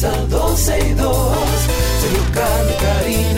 comienza 12 y 2. Sergio Carlos, Karina,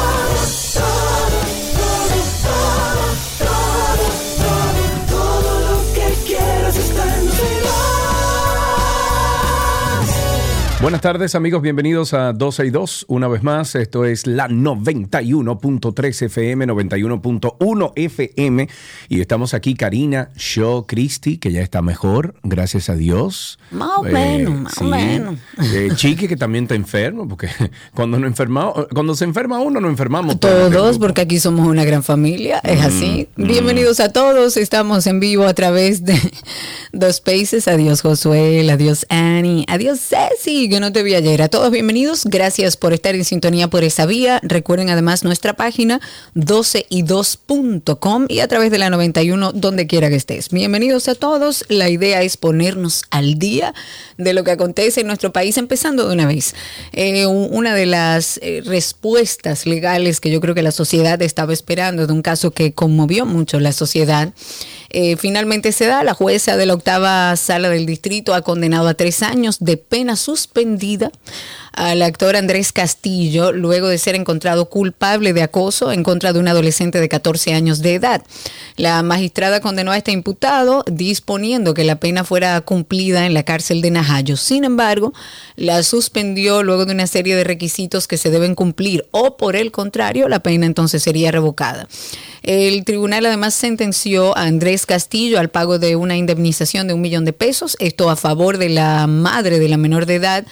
Buenas tardes amigos, bienvenidos a 12 y 2. Una vez más, esto es la 91.3 FM, 91.1 FM. Y estamos aquí, Karina, Show, Cristi, que ya está mejor, gracias a Dios. Más o menos, más o menos. Eh, Chique, que también está enfermo, porque cuando, no enferma, cuando se enferma uno, no enfermamos todos. Todos, porque aquí somos una gran familia, es así. Bienvenidos a todos, estamos en vivo a través de Dos Spaces. Adiós Josué, adiós Annie, adiós Ceci, que no te vi ayer. A todos bienvenidos, gracias por estar en sintonía por esa vía. Recuerden además nuestra página 12y2.com y a través de la 91 donde quiera que estés. Bienvenidos a todos, la idea es ponernos al día de lo que acontece en nuestro país, empezando de una vez. Eh, una de las eh, respuestas legales que yo creo que la sociedad estaba esperando de un caso que conmovió mucho la sociedad, eh, finalmente se da. La jueza de la octava sala del distrito ha condenado a tres años de pena suspendida al actor Andrés Castillo luego de ser encontrado culpable de acoso en contra de un adolescente de 14 años de edad. La magistrada condenó a este imputado disponiendo que la pena fuera cumplida en la cárcel de Najayo. Sin embargo, la suspendió luego de una serie de requisitos que se deben cumplir o por el contrario, la pena entonces sería revocada. El tribunal además sentenció a Andrés Castillo al pago de una indemnización de un millón de pesos, esto a favor de la madre de la menor de edad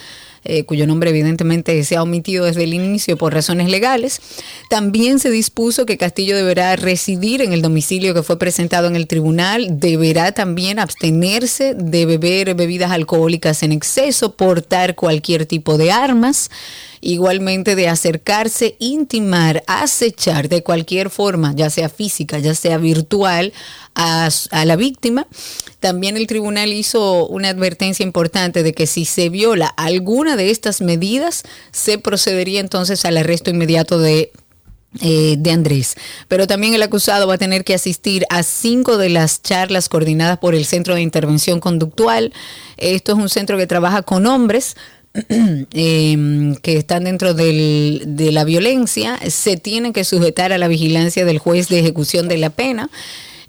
eh, cuyo nombre evidentemente se ha omitido desde el inicio por razones legales. También se dispuso que Castillo deberá residir en el domicilio que fue presentado en el tribunal, deberá también abstenerse de beber bebidas alcohólicas en exceso, portar cualquier tipo de armas. Igualmente de acercarse, intimar, acechar de cualquier forma, ya sea física, ya sea virtual, a, la víctima. También el tribunal hizo una advertencia importante de que si se viola alguna de estas medidas, se procedería entonces al arresto inmediato de eh, de Andrés. Pero también el acusado va a tener que asistir a cinco de las charlas coordinadas por el Centro de Intervención Conductual. Esto es un centro que trabaja con hombres eh, que están dentro del- de la violencia. Se tienen que sujetar a la vigilancia del juez de ejecución de la pena.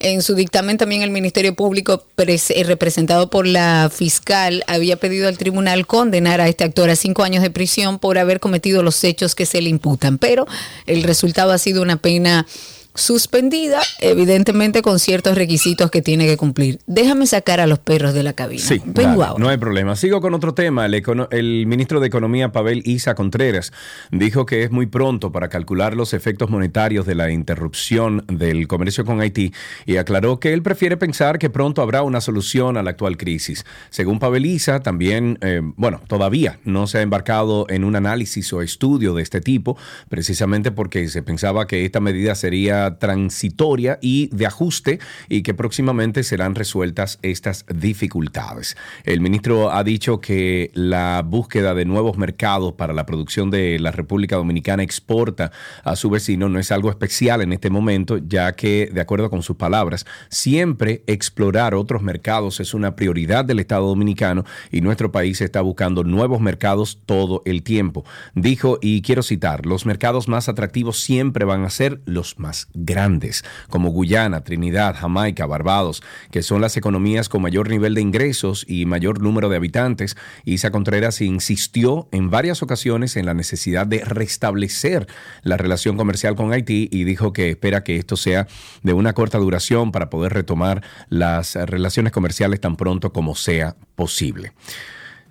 En su dictamen también el Ministerio Público, eh, representado por la fiscal, había pedido al tribunal condenar a este actor a cinco años de prisión por haber cometido los hechos que se le imputan. Pero el resultado ha sido una pena suspendida, evidentemente con ciertos requisitos que tiene que cumplir. Déjame sacar a los perros de la cabina. Sí, Vengo dale, ahora. no hay problema. Sigo con otro tema. El, el ministro de Economía, Pavel Isa Contreras, dijo que es muy pronto para calcular los efectos monetarios de la interrupción del comercio con Haití y aclaró que él prefiere pensar que pronto habrá una solución a la actual crisis. Según Pavel Isa, también, eh, bueno, todavía no se ha embarcado en un análisis o estudio de este tipo, precisamente porque se pensaba que esta medida sería transitoria y de ajuste y que próximamente serán resueltas estas dificultades. El ministro ha dicho que la búsqueda de nuevos mercados para la producción de la República Dominicana exporta a su vecino no es algo especial en este momento, ya que, de acuerdo con sus palabras, siempre explorar otros mercados es una prioridad del Estado dominicano y nuestro país está buscando nuevos mercados todo el tiempo. Dijo, y quiero citar, los mercados más atractivos siempre van a ser los más grandes, como Guyana, Trinidad, Jamaica, Barbados, que son las economías con mayor nivel de ingresos y mayor número de habitantes. Isa Contreras insistió en varias ocasiones en la necesidad de restablecer la relación comercial con Haití y dijo que espera que esto sea de una corta duración para poder retomar las relaciones comerciales tan pronto como sea posible.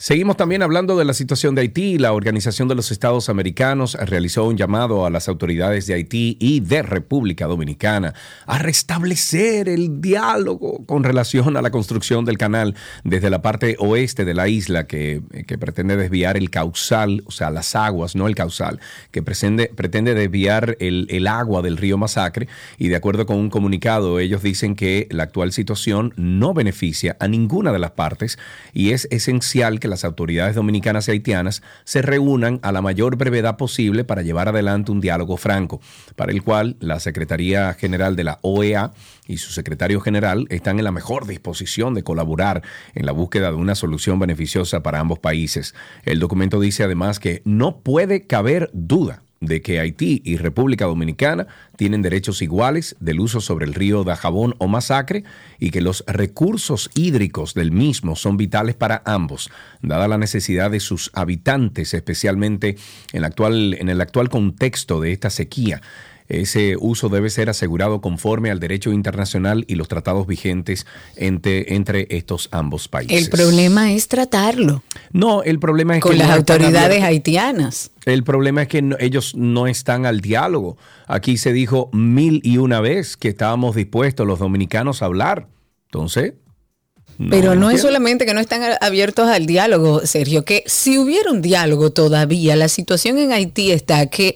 Seguimos también hablando de la situación de Haití. La Organización de los Estados Americanos realizó un llamado a las autoridades de Haití y de República Dominicana a restablecer el diálogo con relación a la construcción del canal desde la parte oeste de la isla que, pretende desviar el causal, o sea, las aguas, no el causal, que pretende, pretende desviar el, el agua del río Masacre. Y de acuerdo con un comunicado, ellos dicen que la actual situación no beneficia a ninguna de las partes y es esencial que las autoridades dominicanas y haitianas se reúnan a la mayor brevedad posible para llevar adelante un diálogo franco, para el cual la Secretaría General de la OEA y su secretario general están en la mejor disposición de colaborar en la búsqueda de una solución beneficiosa para ambos países. El documento dice además que no puede caber duda de que Haití y República Dominicana tienen derechos iguales del uso sobre el río Dajabón o Masacre y que los recursos hídricos del mismo son vitales para ambos, dada la necesidad de sus habitantes, especialmente en, actual, en el actual contexto de esta sequía. Ese uso debe ser asegurado conforme al derecho internacional y los tratados vigentes entre, entre estos ambos países. El problema es tratarlo. No, el problema es con que las autoridades haitianas. El problema es que no- ellos no están al diálogo. Aquí se dijo mil y una vez que estábamos dispuestos los dominicanos a hablar. Entonces, Pero no es entiendo. solamente que no están abiertos al diálogo, Sergio, que si hubiera un diálogo todavía, la situación en Haití está que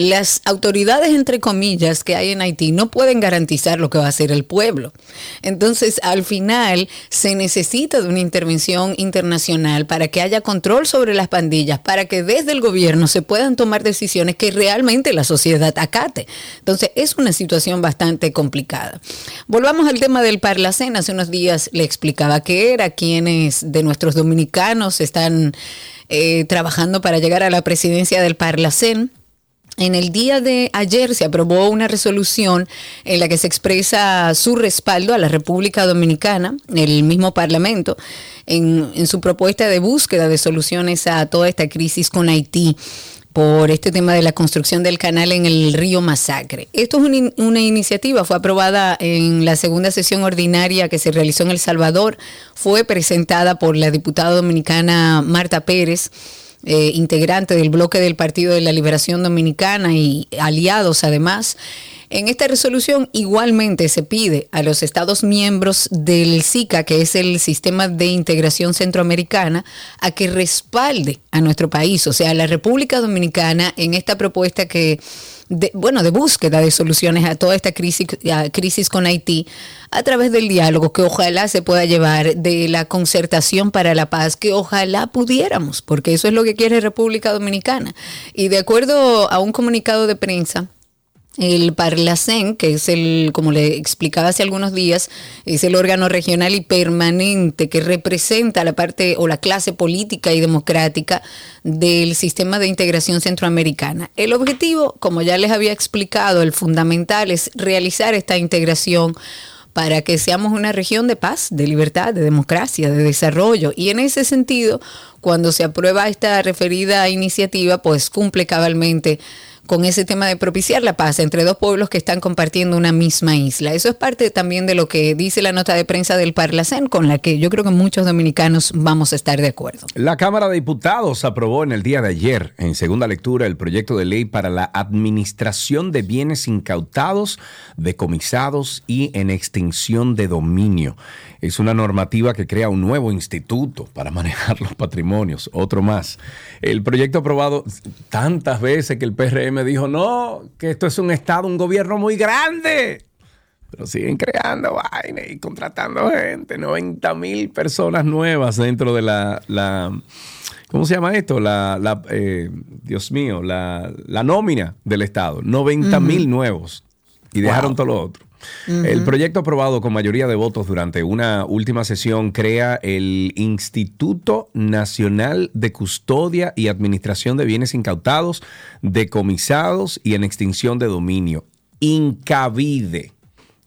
las autoridades, entre comillas, que hay en Haití no pueden garantizar lo que va a hacer el pueblo. Entonces, al final, se necesita de una intervención internacional para que haya control sobre las pandillas, para que desde el gobierno se puedan tomar decisiones que realmente la sociedad acate. Entonces, es una situación bastante complicada. Volvamos al tema del Parlacén. Hace unos días le explicaba qué era, quiénes de nuestros dominicanos están eh, trabajando para llegar a la presidencia del Parlacén. En el día de ayer se aprobó una resolución en la que se expresa su respaldo a la República Dominicana, el mismo Parlamento, en, su propuesta de búsqueda de soluciones a toda esta crisis con Haití por este tema de la construcción del canal en el río Masacre. Esto es una, una iniciativa, fue aprobada en la segunda sesión ordinaria que se realizó en El Salvador, fue presentada por la diputada dominicana Marta Pérez eh, integrante del bloque del Partido de la Liberación Dominicana y aliados además. En esta resolución igualmente se pide a los Estados miembros del SICA, que es el Sistema de Integración Centroamericana, a que respalde a nuestro país, o sea, a la República Dominicana en esta propuesta que de, bueno, de búsqueda de soluciones a toda esta crisis, crisis con Haití a través del diálogo que ojalá se pueda llevar, de la concertación para la paz, que ojalá pudiéramos, porque eso es lo que quiere República Dominicana. Y de acuerdo a un comunicado de prensa, el Parlacén, que es el, como le explicaba hace algunos días, es el órgano regional y permanente que representa la parte o la clase política y democrática del sistema de integración centroamericana. El objetivo, como ya les había explicado, el fundamental es realizar esta integración para que seamos una región de paz, de libertad, de democracia, de desarrollo. Y en ese sentido, cuando se aprueba esta referida iniciativa, pues cumple cabalmente con ese tema de propiciar la paz entre dos pueblos que están compartiendo una misma isla. Eso es parte también de lo que dice la nota de prensa del Parlacén, con la que yo creo que muchos dominicanos vamos a estar de acuerdo. La Cámara de Diputados aprobó en el día de ayer, en segunda lectura, el proyecto de ley para la administración de bienes incautados, decomisados y en extinción de dominio. Es una normativa que crea un nuevo instituto para manejar los patrimonios, otro más. El proyecto aprobado tantas veces que el PRM dijo, no, que esto es un Estado, un gobierno muy grande. Pero siguen creando vaina y contratando gente, 90 mil personas nuevas dentro de la, la ¿cómo se llama esto? La, la, eh, Dios mío, la, la nómina del Estado, 90 mil nuevos y dejaron todo lo otro. El proyecto aprobado con mayoría de votos durante una última sesión crea el Instituto Nacional de Custodia y Administración de Bienes Incautados, Decomisados y en Extinción de Dominio, Incavide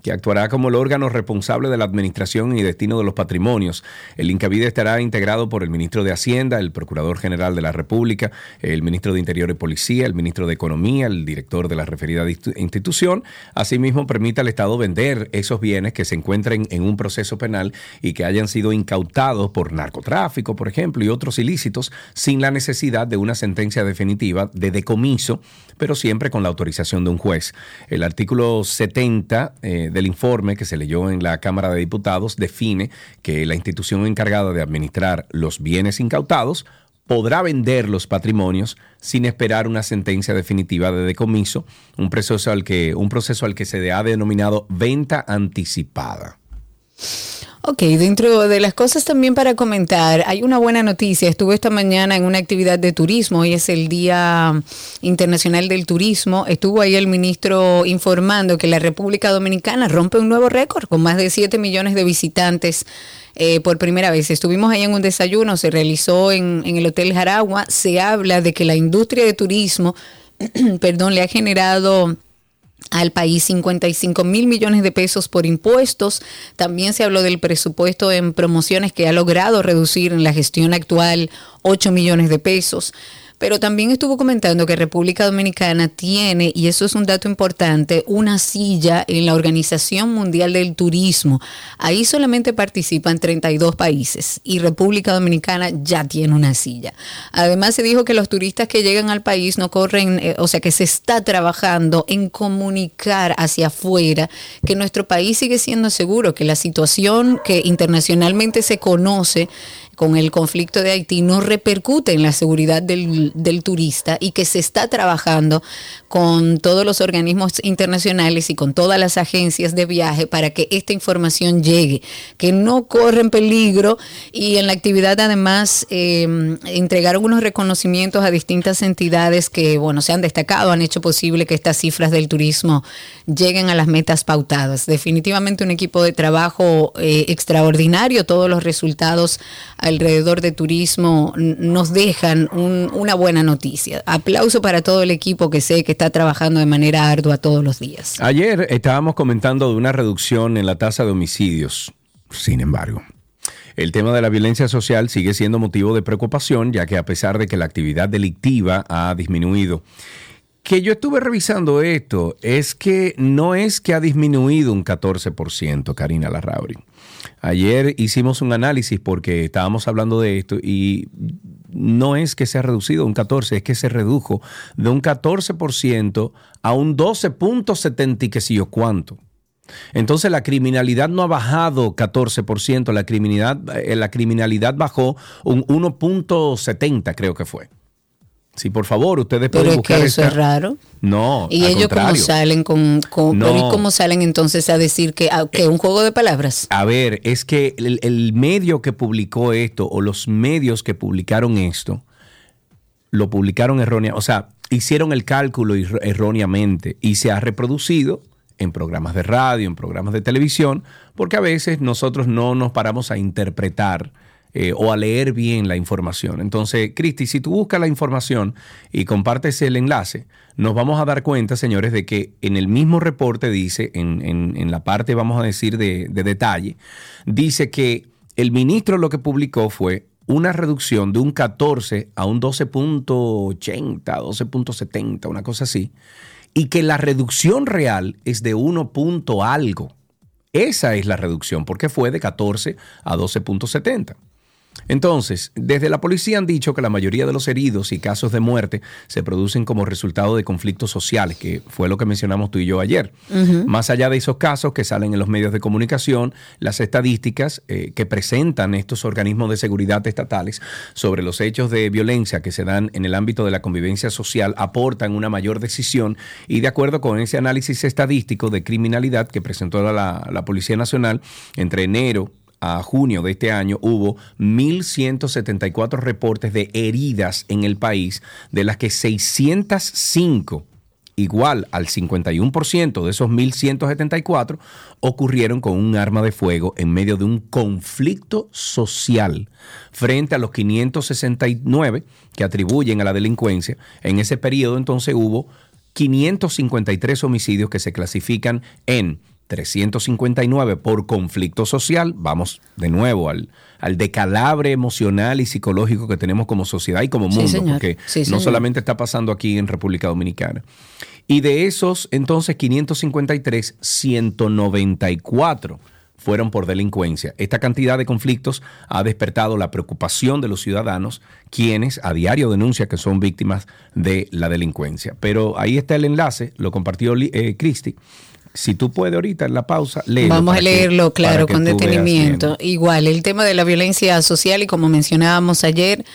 que actuará como el órgano responsable de la administración y destino de los patrimonios. El Incavide estará integrado por el ministro de Hacienda, el Procurador General de la República, el ministro de Interior y Policía, el ministro de Economía, el director de la referida institución. Asimismo, permite al Estado vender esos bienes que se encuentren en un proceso penal y que hayan sido incautados por narcotráfico, por ejemplo, y otros ilícitos, sin la necesidad de una sentencia definitiva de decomiso, pero siempre con la autorización de un juez. El artículo 70 del informe que se leyó en la Cámara de Diputados define que la institución encargada de administrar los bienes incautados podrá vender los patrimonios sin esperar una sentencia definitiva de decomiso, un proceso al que, un proceso al que se ha denominado venta anticipada. Ok, dentro de las cosas también para comentar, hay una buena noticia. Estuve esta mañana en una actividad de turismo, hoy es el Día Internacional del Turismo. Estuvo ahí el ministro informando que la República Dominicana rompe un nuevo récord con más de 7 millones de visitantes. Eh, por primera vez. Estuvimos ahí en un desayuno, se realizó en, en el Hotel Jaragua. Se habla de que la industria de turismo, perdón, le ha generado al país 55 mil millones de pesos por impuestos. También se habló del presupuesto en promociones que ha logrado reducir en la gestión actual 8 millones de pesos pero también estuvo comentando que República Dominicana tiene, y eso es un dato importante, una silla en la Organización Mundial del Turismo. Ahí solamente participan 32 países y República Dominicana ya tiene una silla. Además se dijo que los turistas que llegan al país no corren, eh, o sea que se está trabajando en comunicar hacia afuera que nuestro país sigue siendo seguro, que la situación que internacionalmente se conoce con el conflicto de Haití no repercute en la seguridad del, del, turista y que se está trabajando con todos los organismos internacionales y con todas las agencias de viaje para que esta información llegue, que no corren peligro y en la actividad además eh, entregaron unos reconocimientos a distintas entidades que, bueno, se han destacado, han hecho posible que estas cifras del turismo lleguen a las metas pautadas. Definitivamente un equipo de trabajo eh, extraordinario, todos los resultados alrededor de turismo nos dejan una buena noticia. Aplauso para todo el equipo que sé que está trabajando de manera ardua todos los días. Ayer estábamos comentando de una reducción en la tasa de homicidios. Sin embargo, el tema de la violencia social sigue siendo motivo de preocupación, ya que a pesar de que la actividad delictiva ha disminuido, que yo estuve revisando esto, es que no es que ha disminuido un 14%, Karina Larrauri. Ayer hicimos un análisis porque estábamos hablando de esto y no es que se ha reducido un 14, es que se redujo de un 14% a un 12.70 y qué sé yo cuánto. Entonces la criminalidad no ha bajado 14%, la criminalidad, eh, la criminalidad bajó un 1.70 creo que fue. Sí, por favor, ustedes pueden pero buscar. que eso es raro. No. Y ellos cómo salen con, cómo salen entonces a decir que, ah, que un juego de palabras. A ver, es que el, el, medio que publicó esto o los medios que publicaron esto lo publicaron erróneamente, o sea, hicieron el cálculo erróneamente y se ha reproducido en programas de radio, en programas de televisión, porque a veces nosotros no nos paramos a interpretar eh, o a leer bien la información. Entonces, Cristi, si tú buscas la información y compartes el enlace, nos vamos a dar cuenta, señores, de que en el mismo reporte dice, en, la parte, vamos a decir, de, de detalle, dice que el ministro lo que publicó fue una reducción de un 14 a un 12.80, 12.70, una cosa así, y que la reducción real es de 1 punto algo. Esa es la reducción, porque fue de 14 a 12.70. Entonces, desde la policía han dicho que la mayoría de los heridos y casos de muerte se producen como resultado de conflictos sociales, que fue lo que mencionamos tú y yo ayer. Más allá de esos casos que salen en los medios de comunicación, las estadísticas eh, que presentan estos organismos de seguridad estatales sobre los hechos de violencia que se dan en el ámbito de la convivencia social aportan una mayor decisión y de acuerdo con ese análisis estadístico de criminalidad que presentó la, la Policía Nacional entre enero a junio de este año hubo 1.174 reportes de heridas en el país, de las que 605 igual al 51% de esos 1.174 ocurrieron con un arma de fuego en medio de un conflicto social frente a los 569 que atribuyen a la delincuencia. En ese periodo entonces hubo 553 homicidios que se clasifican en 359 por conflicto social. Vamos de nuevo al, al decalabre emocional y psicológico que tenemos como sociedad y como mundo, porque no solamente está pasando aquí en República Dominicana. Y de esos, entonces, 553, 194 fueron por delincuencia. Esta cantidad de conflictos ha despertado la preocupación de los ciudadanos, quienes a diario denuncian que son víctimas de la delincuencia. Pero ahí está el enlace, lo compartió eh, Cristi. Si tú puedes ahorita en la pausa, léelo. Vamos a leerlo, claro, con detenimiento. Igual, el tema de la violencia social y como mencionábamos ayer,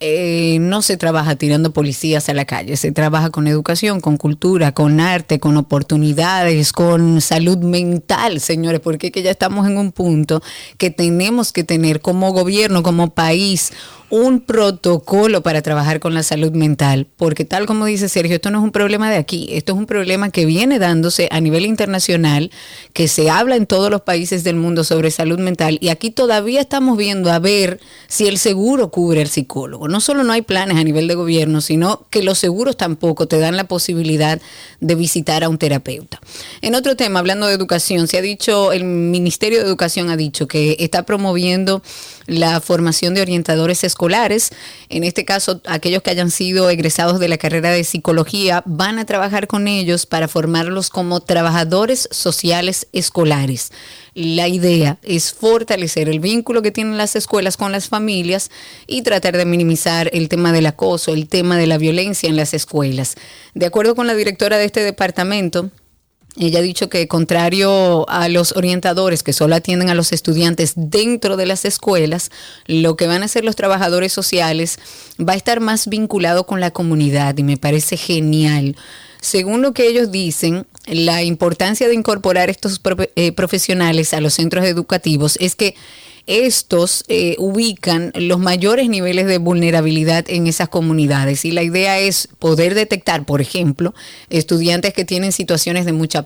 eh, no se trabaja tirando policías a la calle, se trabaja con educación, con cultura, con arte, con oportunidades, con salud mental, señores, porque que ya estamos en un punto que tenemos que tener como gobierno, como país, un protocolo para trabajar con la salud mental, porque tal como dice Sergio, esto no es un problema de aquí, esto es un problema que viene dándose a nivel internacional, que se habla en todos los países del mundo sobre salud mental y aquí todavía estamos viendo a ver si el seguro cubre al psicólogo. No solo no hay planes a nivel de gobierno, sino que los seguros tampoco te dan la posibilidad de visitar a un terapeuta. En otro tema, hablando de educación, se ha dicho, el Ministerio de Educación ha dicho que está promoviendo la formación de orientadores escolares. En este caso, aquellos que hayan sido egresados de la carrera de psicología van a trabajar con ellos para formarlos como trabajadores sociales escolares. La idea es fortalecer el vínculo que tienen las escuelas con las familias y tratar de minimizar el tema del acoso, el tema de la violencia en las escuelas. De acuerdo con la directora de este departamento, ella ha dicho que contrario a los orientadores que solo atienden a los estudiantes dentro de las escuelas, lo que van a hacer los trabajadores sociales va a estar más vinculado con la comunidad y me parece genial. Según lo que ellos dicen, la importancia de incorporar estos eh, profesionales a los centros educativos es que estos eh, ubican los mayores niveles de vulnerabilidad en esas comunidades. Y la idea es poder detectar, por ejemplo, estudiantes que tienen situaciones de mucha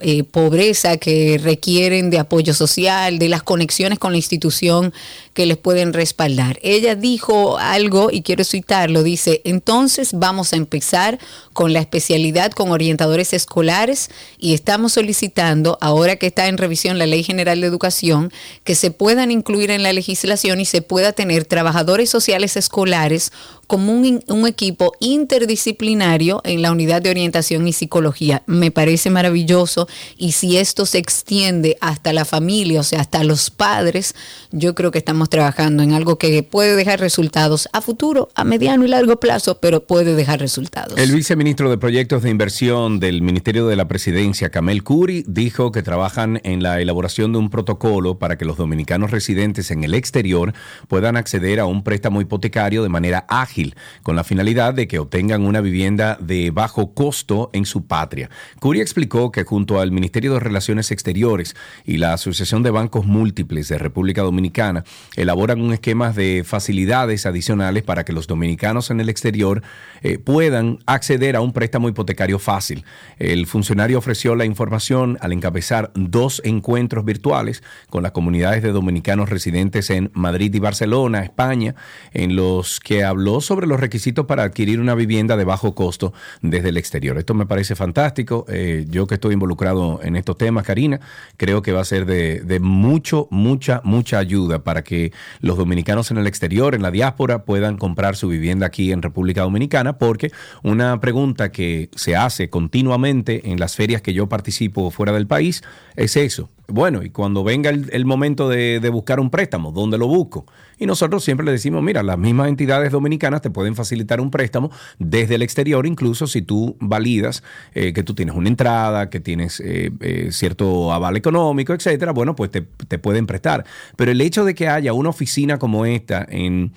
eh, pobreza, que requieren de apoyo social, de las conexiones con la institución que les pueden respaldar. Ella dijo algo, y quiero citarlo, dice, entonces vamos a empezar con la especialidad con orientadores escolares y estamos solicitando, ahora que está en revisión la Ley General de Educación, que se puedan incluir en la legislación y se pueda tener trabajadores sociales escolares como un, un, equipo interdisciplinario en la unidad de orientación y psicología. Me parece maravilloso y si esto se extiende hasta la familia, o sea, hasta los padres, yo creo que estamos trabajando en algo que puede dejar resultados a futuro, a mediano y largo plazo, pero puede dejar resultados. El viceministro de Proyectos de Inversión del Ministerio de la Presidencia, Camel Curi, dijo que trabajan en la elaboración de un protocolo para que los dominicanos residentes en el exterior puedan acceder a un préstamo hipotecario de manera ágil con la finalidad de que obtengan una vivienda de bajo costo en su patria. Curia explicó que junto al Ministerio de Relaciones Exteriores y la Asociación de Bancos Múltiples de República Dominicana elaboran un esquema de facilidades adicionales para que los dominicanos en el exterior eh, puedan acceder a un préstamo hipotecario fácil. El funcionario ofreció la información al encabezar dos encuentros virtuales con las comunidades de dominicanos residentes en Madrid y Barcelona, España, en los que habló sobre los requisitos para adquirir una vivienda de bajo costo desde el exterior. Esto me parece fantástico. Eh, yo que estoy involucrado en estos temas, Karina, creo que va a ser de, de mucho, mucha, mucha ayuda para que los dominicanos en el exterior, en la diáspora, puedan comprar su vivienda aquí en República Dominicana, porque una pregunta que se hace continuamente en las ferias que yo participo fuera del país es eso. Bueno, y cuando venga el, momento de, buscar un préstamo, ¿dónde lo busco? Y nosotros siempre le decimos, mira, las mismas entidades dominicanas te pueden facilitar un préstamo desde el exterior, incluso si tú validas eh, que tú tienes una entrada, que tienes eh, eh, cierto aval económico, etcétera, bueno, pues te, te pueden prestar. Pero el hecho de que haya una oficina como esta en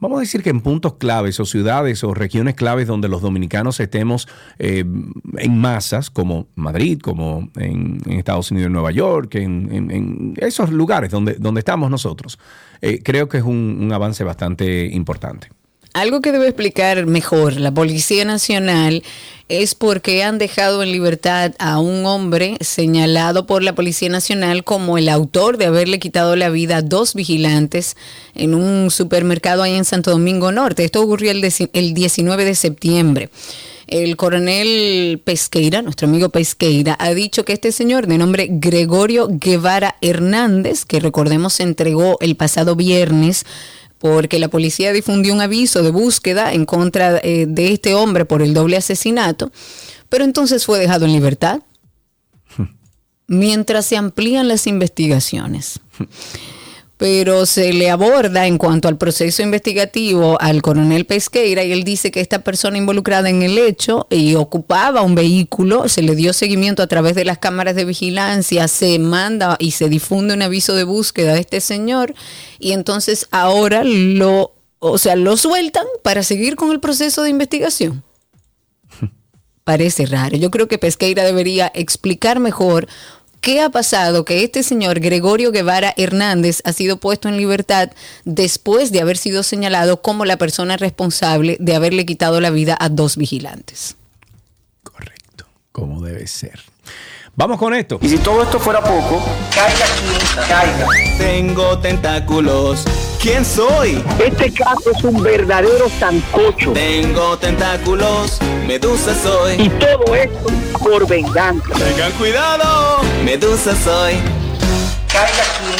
vamos a decir que en puntos claves o ciudades o regiones claves donde los dominicanos estemos eh, en masas, como Madrid, como en, Estados Unidos, en Nueva York, en, esos lugares donde, donde estamos nosotros, eh, creo que es un avance bastante importante. Algo que debe explicar mejor la Policía Nacional es por qué han dejado en libertad a un hombre señalado por la Policía Nacional como el autor de haberle quitado la vida a dos vigilantes en un supermercado ahí en Santo Domingo Norte. Esto ocurrió el, el 19 de septiembre. El coronel Pesqueira, nuestro amigo Pesqueira, ha dicho que este señor de nombre Gregorio Guevara Hernández, que recordemos se entregó el pasado viernes, porque la policía difundió un aviso de búsqueda en contra eh, de este hombre por el doble asesinato, pero entonces fue dejado en libertad mientras se amplían las investigaciones. Pero se le aborda en cuanto al proceso investigativo al coronel Pesqueira y él dice que esta persona involucrada en el hecho y ocupaba un vehículo, se le dio seguimiento a través de las cámaras de vigilancia, se manda y se difunde un aviso de búsqueda de este señor y entonces ahora lo, o sea, lo sueltan para seguir con el proceso de investigación parece raro. Yo creo que Pesqueira debería explicar mejor ¿Qué ha pasado? Que este señor Gregorio Guevara Hernández ha sido puesto en libertad después de haber sido señalado como la persona responsable de haberle quitado la vida a dos vigilantes. Correcto, como debe ser. Vamos con esto. Y si todo esto fuera poco, caiga quien caiga. Tengo tentáculos. ¿Quién soy? Este caso es un verdadero sancocho. Tengo tentáculos. Medusa soy. Y todo esto por venganza. Tengan cuidado. Medusa soy. Caiga quien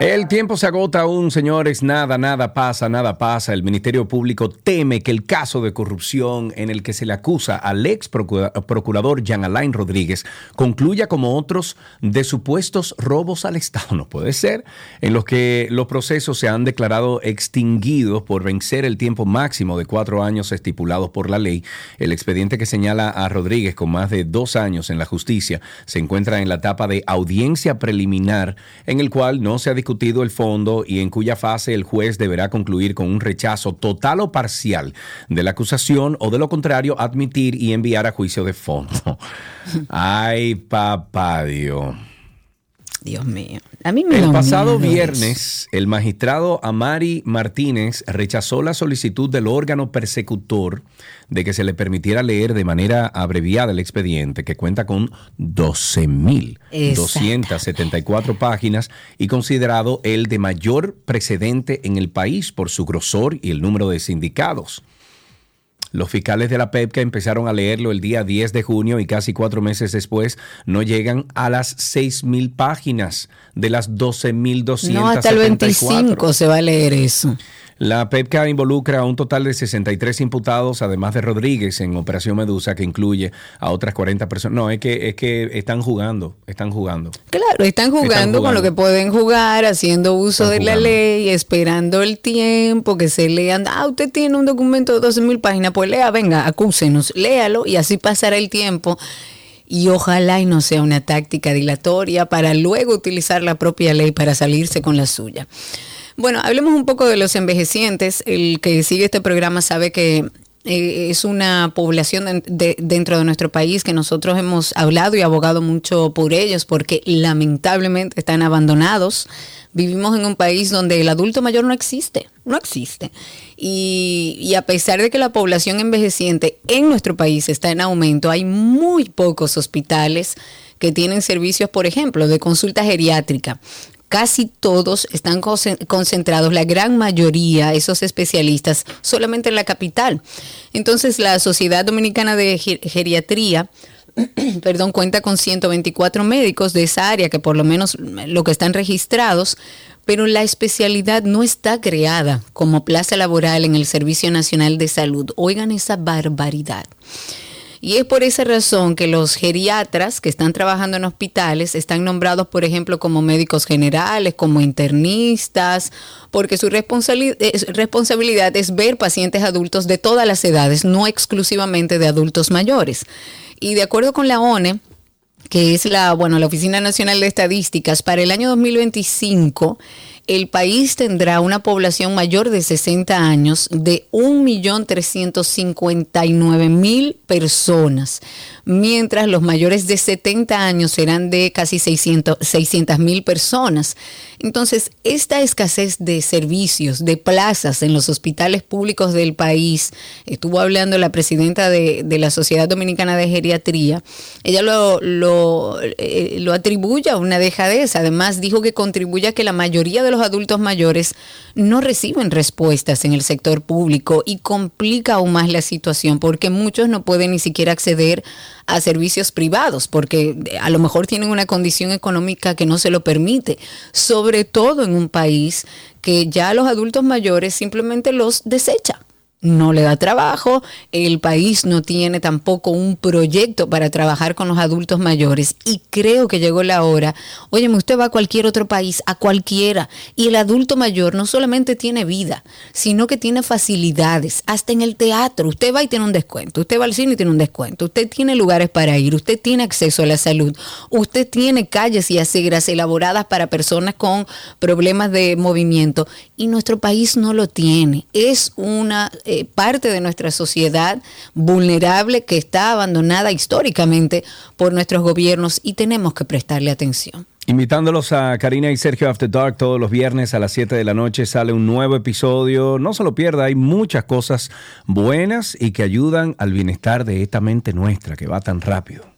El tiempo se agota aún, señores. Nada, nada pasa, nada pasa. El Ministerio Público teme que el caso de corrupción en el que se le acusa al ex procura- procurador Jean Alain Rodríguez concluya como otros de supuestos robos al Estado. No puede ser. En los que los procesos se han declarado extinguidos por vencer el tiempo máximo de cuatro años estipulados por la ley. El expediente que señala a Rodríguez con más de dos años en la justicia se encuentra en la etapa de audiencia preliminar en el cual no se ha discutido el fondo y en cuya fase el juez deberá concluir con un rechazo total o parcial de la acusación o de lo contrario admitir y enviar a juicio de fondo. Ay, papá Dios. Dios mío. A mí me da El pasado viernes, el magistrado Amari Martínez rechazó la solicitud del órgano persecutor de que se le permitiera leer de manera abreviada el expediente, que cuenta con 12.274 páginas y considerado el de mayor precedente en el país por su grosor y el número de sindicados. Los fiscales de la PEPCA empezaron a leerlo el día 10 de junio y casi cuatro meses después no llegan a las 6.000 páginas de las 12.274. No, hasta el 25 se va a leer eso. La PEPCA involucra a un total de 63 imputados, además de Rodríguez, en Operación Medusa, que incluye a otras 40 personas. No, es que, es que están jugando, están jugando. Claro, están jugando, Están con lo que pueden jugar, haciendo uso Están de la ley, esperando el tiempo, que se lean. Ah, usted tiene un documento de 12 mil páginas, pues lea, venga, acúsenos, léalo y así pasará el tiempo. Y ojalá y no sea una táctica dilatoria para luego utilizar la propia ley para salirse con la suya. Bueno, hablemos un poco de los envejecientes. El que sigue este programa sabe que eh, es una población de- de- dentro de nuestro país que nosotros hemos hablado y abogado mucho por ellos porque lamentablemente están abandonados. Vivimos en un país donde el adulto mayor no existe, no existe. Y, y a pesar de que la población envejeciente en nuestro país está en aumento, hay muy pocos hospitales que tienen servicios, por ejemplo, de consulta geriátrica casi todos están concen- concentrados, la gran mayoría, esos especialistas, solamente en la capital. Entonces, la Sociedad Dominicana de Ge- Geriatría, perdón, cuenta con 124 médicos de esa área, que por lo menos lo que están registrados, pero la especialidad no está creada como plaza laboral en el Servicio Nacional de Salud. Oigan esa barbaridad. Y es por esa razón que los geriatras que están trabajando en hospitales están nombrados, por ejemplo, como médicos generales, como internistas, porque su responsabili- es- responsabilidad es ver pacientes adultos de todas las edades, no exclusivamente de adultos mayores. Y de acuerdo con la ONE, que es la, bueno, la Oficina Nacional de Estadísticas, para el año 2025 el país tendrá una población mayor de 60 años de 1.359.000 personas, mientras los mayores de 70 años serán de casi 600 mil personas. Entonces, esta escasez de servicios, de plazas en los hospitales públicos del país, estuvo hablando la presidenta de, de la Sociedad Dominicana de Geriatría, ella lo, lo, eh, lo atribuye a una dejadez, además dijo que contribuye a que la mayoría de los adultos mayores no reciben respuestas en el sector público y complica aún más la situación porque muchos no pueden ni siquiera acceder servicios privados porque a lo mejor tienen una condición económica que no se lo permite, sobre todo en un país que ya los adultos mayores simplemente los desecha no le da trabajo, el país no tiene tampoco un proyecto para trabajar con los adultos mayores y creo que llegó la hora, óyeme, usted va a cualquier otro país, a cualquiera, y el adulto mayor no solamente tiene vida, sino que tiene facilidades, hasta en el teatro, usted va y tiene un descuento, usted va al cine y tiene un descuento, usted tiene lugares para ir, usted tiene acceso a la salud, usted tiene calles y aceras elaboradas para personas con problemas de movimiento y nuestro país no lo tiene, es una eh, parte de nuestra sociedad vulnerable que está abandonada históricamente por nuestros gobiernos y tenemos que prestarle atención. Invitándolos a Karina y Sergio After Dark todos los viernes a las 7 de la noche sale un nuevo episodio. No se lo pierda, hay muchas cosas buenas y que ayudan al bienestar de esta mente nuestra que va tan rápido.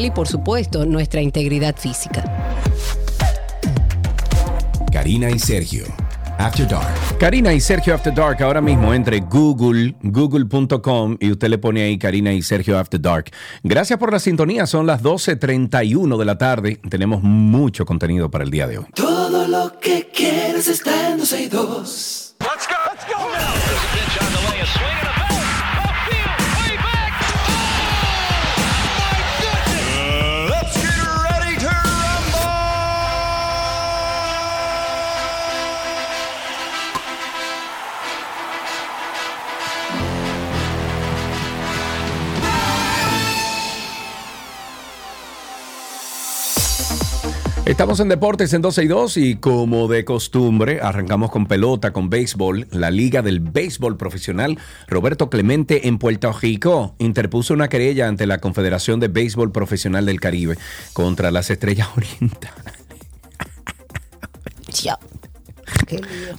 y por supuesto nuestra integridad física. Karina y Sergio. After Dark. Karina y Sergio After Dark, ahora mismo entre Google, google.com y usted le pone ahí Karina y Sergio After Dark. Gracias por la sintonía, son las 12.31 de la tarde. Tenemos mucho contenido para el día de hoy. Todo lo que quieres está en 12 y 2. Let's go. Let's go now. Estamos en Deportes en 12 y 2 y como de costumbre arrancamos con pelota, con béisbol. La Liga del Béisbol Profesional Roberto Clemente en Puerto Rico interpuso una querella ante la Confederación de Béisbol Profesional del Caribe contra las Estrellas Orientales. Lío.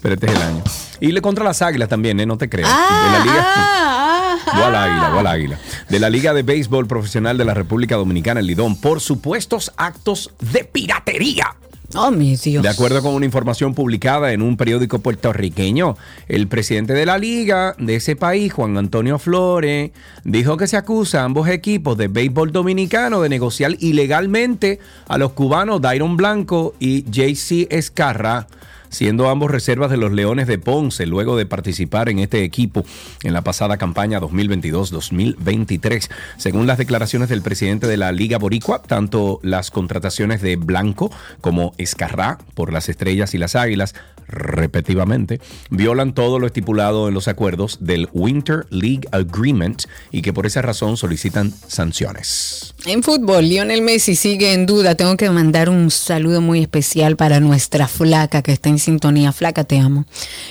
Pero este es el año. Y le contra las Águilas también, ¿eh? no te creas. de la Liga... ah, ah, Voy al águila, águila. De la Liga de Béisbol Profesional de la República Dominicana, el Lidón, por supuestos actos de piratería. Oh, mi Dios. De acuerdo con una información publicada en un periódico puertorriqueño, el presidente de la liga de ese país, Juan Antonio Flores, dijo que se acusa a ambos equipos de béisbol dominicano de negociar ilegalmente a los cubanos Dairon Blanco y JC Escarra siendo ambos reservas de los Leones de Ponce luego de participar en este equipo en la pasada campaña 2022-2023. Según las declaraciones del presidente de la Liga Boricua, tanto las contrataciones de Blanco como Escarrá por las Estrellas y las Águilas, repetitivamente, violan todo lo estipulado en los acuerdos del Winter League Agreement y que por esa razón solicitan sanciones. En fútbol, Lionel Messi sigue en duda. Tengo que mandar un saludo muy especial para nuestra flaca que está en sintonía. Flaca, te amo.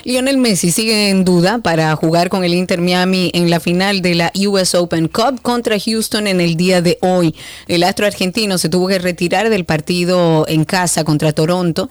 Lionel Messi sigue en duda para jugar con el Inter Miami en la final de la US Open Cup contra Houston en el día de hoy. El astro argentino se tuvo que retirar del partido en casa contra Toronto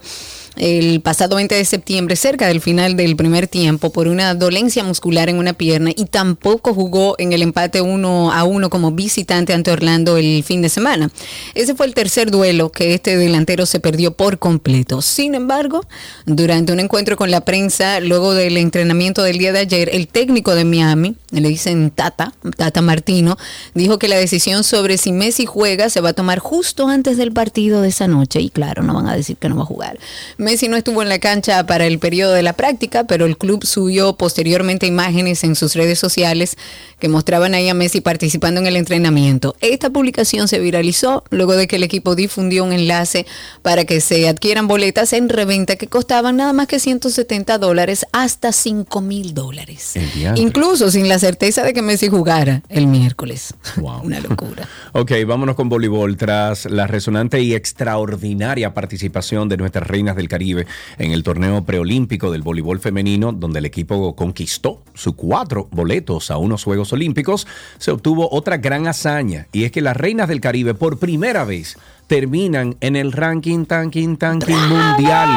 el pasado 20 de septiembre, cerca del final del primer tiempo, por una dolencia muscular en una pierna y tampoco jugó en el empate 1 a 1 como visitante ante Orlando el fin de semana. Ese fue el tercer duelo que este delantero se perdió por completo. Sin embargo, durante un encuentro con la prensa, luego del entrenamiento del día de ayer, el técnico de Miami, le dicen Tata, Tata Martino, dijo que la decisión sobre si Messi juega se va a tomar justo antes del partido de esa noche. Y claro, no van a decir que no va a jugar. Messi no estuvo en la cancha para el periodo de la práctica, pero el club subió posteriormente imágenes en sus redes sociales que mostraban ahí a Messi participando en el entrenamiento. Esta publicación se viralizó luego de que el equipo difundió un enlace para que se adquieran boletas en reventa que costaban nada más que 170 dólares hasta 5 mil dólares. Incluso sin la certeza de que Messi jugara el miércoles. Wow. Una locura. Ok, vámonos con voleibol. Tras la resonante y extraordinaria participación de nuestras reinas del Caribe en el torneo preolímpico del voleibol femenino, donde el equipo conquistó sus cuatro boletos a unos Juegos Olímpicos, se obtuvo otra gran hazaña, y es que las reinas del Caribe por primera vez terminan en el ranking, tanking, tanking mundial.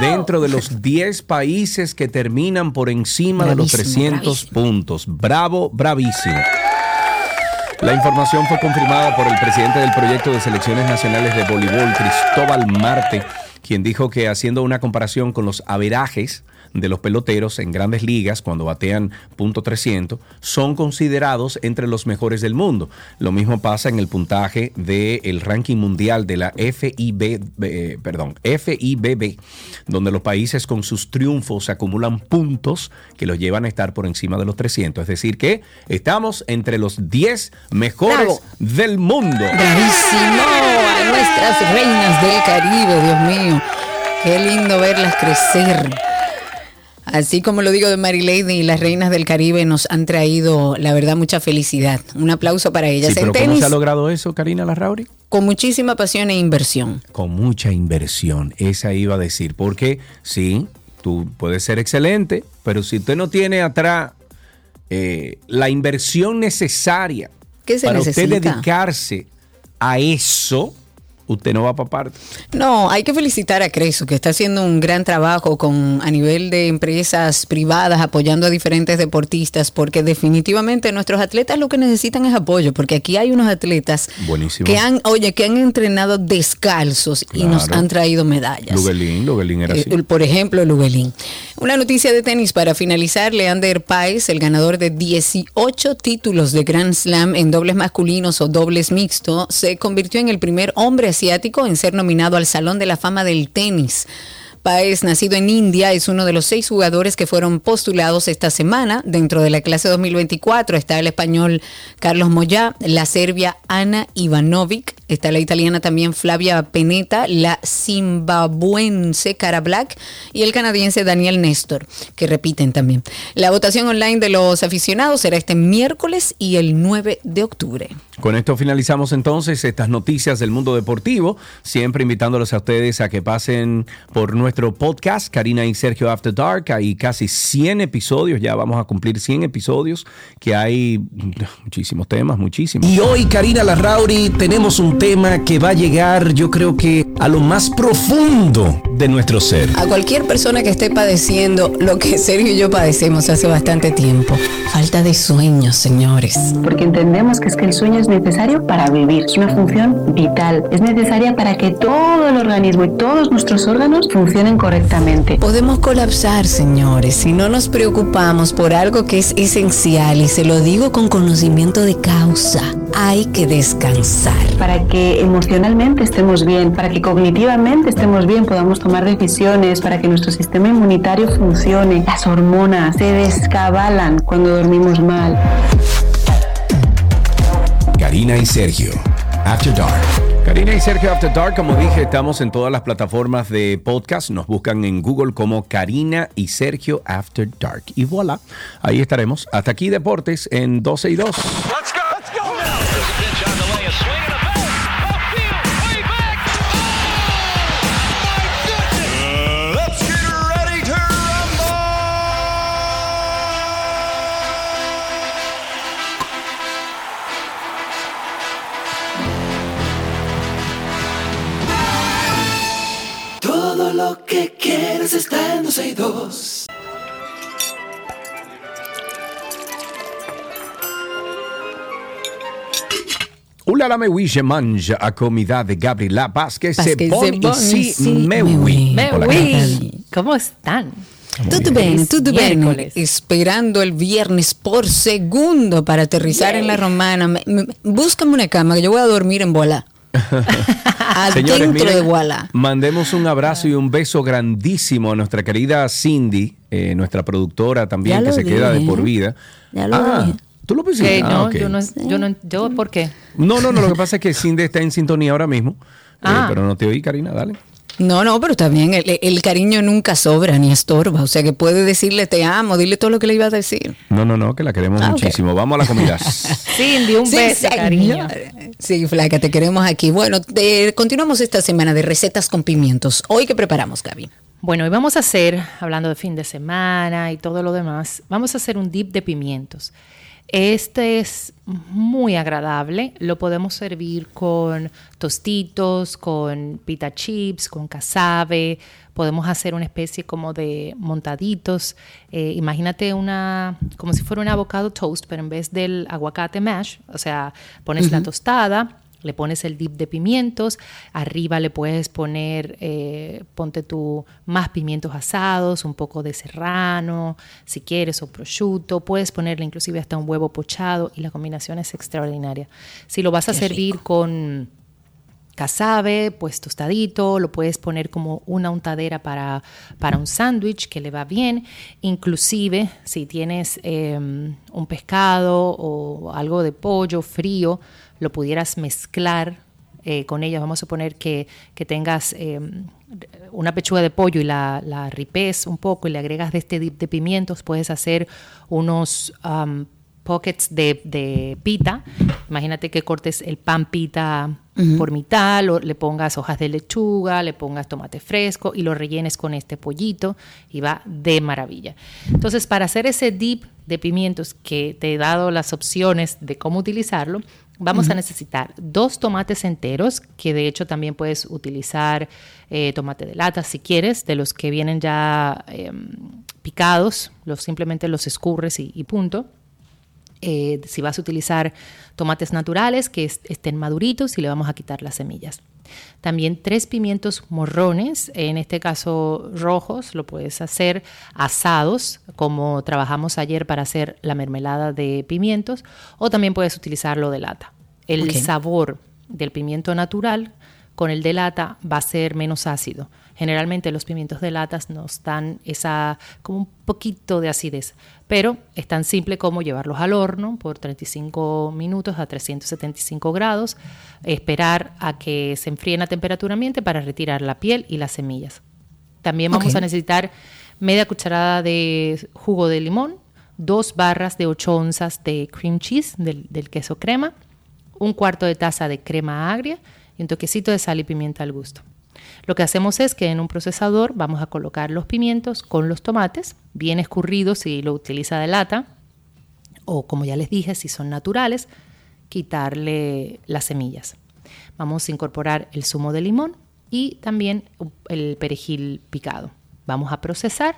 Dentro de los 10 países que terminan por encima de los Bravísimo, 300 bravísimo. puntos. Bravo, bravísimo. La información fue confirmada por el presidente del proyecto de selecciones nacionales de voleibol, Cristóbal Marte, quien dijo que haciendo una comparación con los averajes de los peloteros en grandes ligas cuando batean punto .300 son considerados entre los mejores del mundo. Lo mismo pasa en el puntaje del ranking mundial de la FIB, eh, perdón, FIBB, donde los países con sus triunfos acumulan puntos que los llevan a estar por encima de los 300. Es decir, que estamos entre los 10 mejores Bravo. del mundo. Bravísimo a nuestras reinas del Caribe, Dios mío. Qué lindo verlas crecer. Así como lo digo de Mary Lady, las reinas del Caribe nos han traído, la verdad, mucha felicidad. Un aplauso para ellas. Sí, pero ¿cómo tenis, se ha logrado eso, Karina Larrauri? con muchísima pasión e inversión. Con mucha inversión, esa iba a decir, porque sí, tú puedes ser excelente, pero si usted no tiene atrás eh, la inversión necesaria ¿Qué se para usted dedicarse a eso, usted no va para parte. No, hay que felicitar a Creso, que está haciendo un gran trabajo con a nivel de empresas privadas, apoyando a diferentes deportistas, porque definitivamente nuestros atletas lo que necesitan es apoyo, porque aquí hay unos atletas Buenísimo. que han, oye, que han entrenado descalzos y nos han traído medallas. Luguelín, Luguelín era Eh, así. por ejemplo, Lubelín. Una noticia de tenis para finalizar. Leander Paes, el ganador de 18 títulos de Grand Slam en dobles masculinos o dobles mixto, se convirtió en el primer hombre asiático en ser nominado al Salón de la Fama del Tenis. Paes, nacido en India, es uno de los seis jugadores que fueron postulados esta semana. Dentro de la clase 2024 está el español Carlos Moyá, la serbia Ana Ivanovic, está la italiana también Flavia Peneta, la zimbabuense Cara Black y el canadiense Daniel Néstor, que repiten también. La votación online de los aficionados será este miércoles y el 9 de octubre. Con esto finalizamos entonces estas noticias del mundo deportivo, siempre invitándolos a ustedes a que pasen por nuestro podcast, Karina y Sergio After Dark, hay casi 100 episodios, ya vamos a cumplir 100 episodios, que hay muchísimos temas, muchísimos. Y hoy, Karina Larrauri, tenemos un tema que va a llegar, yo creo que a lo más profundo de nuestro ser. A cualquier persona que esté padeciendo lo que Sergio y yo padecemos hace bastante tiempo, falta de sueños, señores. porque entendemos que es que el sueño es necesario para vivir, es una función vital, es necesaria para que todo el organismo y todos nuestros órganos funcionen correctamente. Podemos colapsar, señores, si no nos preocupamos por algo que es esencial y se lo digo con conocimiento de causa. Hay que descansar. Para que emocionalmente estemos bien, para que cognitivamente estemos bien, podamos tomar decisiones, para que nuestro sistema inmunitario funcione. Las hormonas se descabalan cuando dormimos mal. Karina y Sergio. After Dark. Karina y Sergio After Dark, como dije, estamos en todas las plataformas de podcast. Nos buscan en Google como Karina y Sergio After Dark. Y voilà, ahí estaremos. Hasta aquí Deportes en 12 y 2. Let's go. Que quieres está en 12 y 2. Ula la me oui, je mange a comida de Gabriela Vázquez. C'est que bon c'est bon ici, ici, mais mais oui. oui. Me Hola, oui. ¿Cómo están? Todo bien, todo bien. Esperando el viernes por segundo para aterrizar en la romana. Me- me- búscame una cama, que yo voy a dormir en bola. Señores, miren, de Walla. Mandemos un abrazo y un beso grandísimo a nuestra querida Cindy, eh, nuestra productora también, que se queda de por vida. Ya lo ah, dije. ¿Tú lo pusiste? Que Ah, no, yo no, yo no, yo ¿por qué? No, no, no, lo que pasa es que Cindy está en sintonía ahora mismo. eh, Ah. pero no te oí, Karina, dale. No, no, pero bien. El, el cariño nunca sobra ni estorba. O sea que puede decirle te amo, dile todo lo que le iba a decir. No, no, no, que la queremos Ah, muchísimo. Vamos a la comida. Cindy, un Sí, beso, señor. cariño. Sí, flaca, te queremos aquí. Bueno, te- continuamos esta semana de recetas con pimientos. Hoy qué preparamos, Gaby. Bueno, hoy vamos a hacer, hablando de fin de semana y todo lo demás, vamos a hacer un dip de pimientos. Este es muy agradable, lo podemos servir con tostitos, con pita chips, con casabe, podemos hacer una especie como de montaditos. Eh, imagínate una, como si fuera un avocado toast, pero en vez del aguacate mash, o sea, pones la tostada, le pones el dip de pimientos, arriba le puedes poner, eh, ponte tú más pimientos asados, un poco de serrano, si quieres, o prosciutto, puedes ponerle inclusive hasta un huevo pochado y la combinación es extraordinaria. Si lo vas a Qué servir con casabe, pues tostadito, lo puedes poner como una untadera para, para un sándwich que le va bien, inclusive si tienes eh, un pescado o algo de pollo frío, lo pudieras mezclar eh, con ella. Vamos a suponer que, que tengas eh, una pechuga de pollo y la, la ripes un poco y le agregas de este dip de pimientos, puedes hacer unos um, pockets de, de pita. Imagínate que cortes el pan pita por mitad, lo- le pongas hojas de lechuga, le pongas tomate fresco y lo rellenes con este pollito y va de maravilla. Entonces, para hacer ese dip de pimientos que te he dado las opciones de cómo utilizarlo, vamos a necesitar dos tomates enteros, que de hecho también puedes utilizar eh, tomate de lata si quieres, de los que vienen ya em, picados, los, simplemente los escurres y- y punto. Eh, si vas a utilizar tomates naturales que es- estén maduritos y le vamos a quitar las semillas. También tres pimientos morrones, en este caso rojos, lo puedes hacer asados, como trabajamos ayer para hacer la mermelada de pimientos, o también puedes utilizarlo de lata. El sabor del pimiento natural con el de lata va a ser menos ácido. Generalmente los pimientos de latas nos dan esa como un poquito de acidez, pero es tan simple como llevarlos al horno por 35 minutos a 375 grados, esperar a que se enfríen a temperatura ambiente para retirar la piel y las semillas. También vamos a necesitar media cucharada de jugo de limón, dos barras de 8 onzas de cream cheese, del, del queso crema, un cuarto de taza de crema agria y un toquecito de sal y pimienta al gusto. Lo que hacemos es que en un procesador vamos a colocar los pimientos con los tomates, bien escurridos si lo utiliza de lata, o como ya les dije, si son naturales, quitarle las semillas. Vamos a incorporar el zumo de limón y también el perejil picado. Vamos a procesar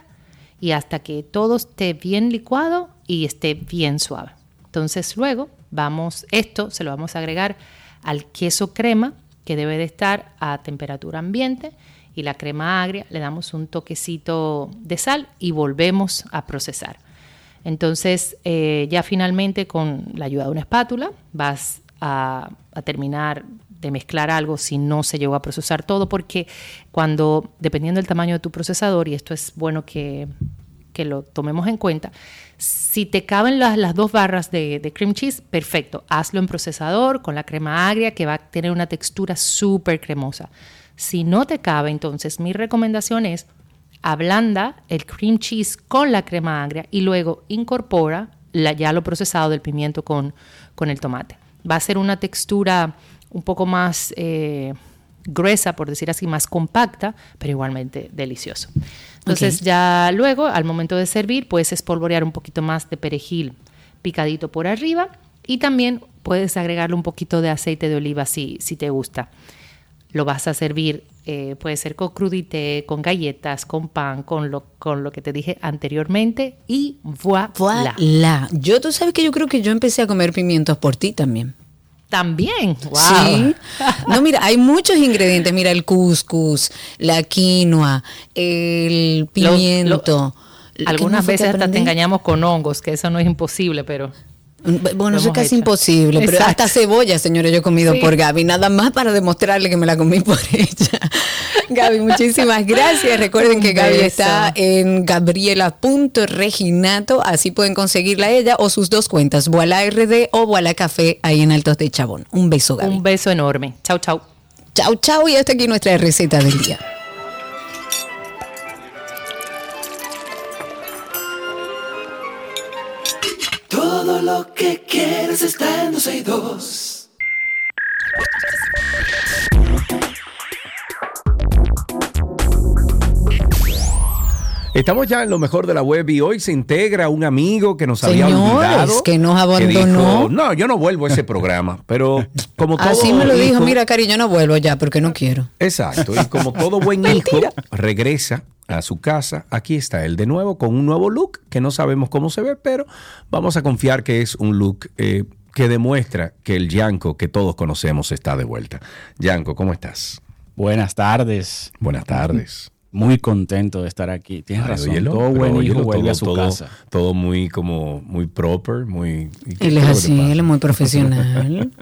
y hasta que todo esté bien licuado y esté bien suave. Entonces luego vamos, esto se lo vamos a agregar al queso crema que debe de estar a temperatura ambiente y la crema agria le damos un toquecito de sal y volvemos a procesar. Entonces, eh, ya finalmente con la ayuda de una espátula vas a, a terminar de mezclar algo si no se llegó a procesar todo, porque cuando, dependiendo del tamaño de tu procesador, y esto es bueno que, que lo tomemos en cuenta, si te caben las, las dos barras de, cream cheese, perfecto, hazlo en procesador con la crema agria que va a tener una textura súper cremosa. Si no te cabe, entonces mi recomendación es ablanda el cream cheese con la crema agria y luego incorpora la, ya lo procesado del pimiento con, con el tomate. Va a ser una textura un poco más eh, gruesa, por decir así, más compacta, pero igualmente delicioso. Entonces Ok. ya luego, al momento de servir, puedes espolvorear un poquito más de perejil picadito por arriba y también puedes agregarle un poquito de aceite de oliva si, si te gusta. Lo vas a servir, eh, puede ser con crudité, con galletas, con pan, con lo, con lo que te dije anteriormente y voilà. Voilà. Yo, tú sabes que yo creo que yo empecé a comer pimientos por ti también. También, wow. Sí. No, mira, hay muchos ingredientes. Mira, el couscous, la quinoa, el pimiento. ¿Qué Algunas veces hasta te engañamos con hongos, que eso no es imposible, pero Bueno, eso es casi hecho. imposible, pero hasta cebolla, señora, yo he comido Sí. por Gaby, nada más para demostrarle que me la comí por ella. Gaby, muchísimas gracias. Recuerden Un que Gaby beso. está en gabriela.reginato, así pueden conseguirla ella o sus dos cuentas, Voila RD o Voila Café, ahí en Altos de Chabón. Un beso, Gaby. Un beso enorme. Chau, chau. Chau, chau, y hasta aquí nuestra receta del día. Todo lo que quieres está en 12 y 2. Estamos ya en lo mejor de la web y hoy se integra un amigo que nos había Señores, olvidado. que nos que dijo, abandonó. no, yo no vuelvo a ese programa, pero como todo Así me lo dijo, hijo- mira, cariño, no vuelvo ya porque no quiero. Exacto, y como todo buen hijo regresa a su casa, aquí está él de nuevo con un nuevo look que no sabemos cómo se ve, pero vamos a confiar que es un look eh, que demuestra que el Yanko que todos conocemos está de vuelta. Yanko, ¿cómo estás? Buenas tardes. Buenas tardes. Muy contento de estar aquí. Tienes Ay, razón. óyelo, todo buen hijo vuelve todo- a su todo- casa. Todo muy como muy proper, muy ¿y qué- Él es así, él es muy profesional.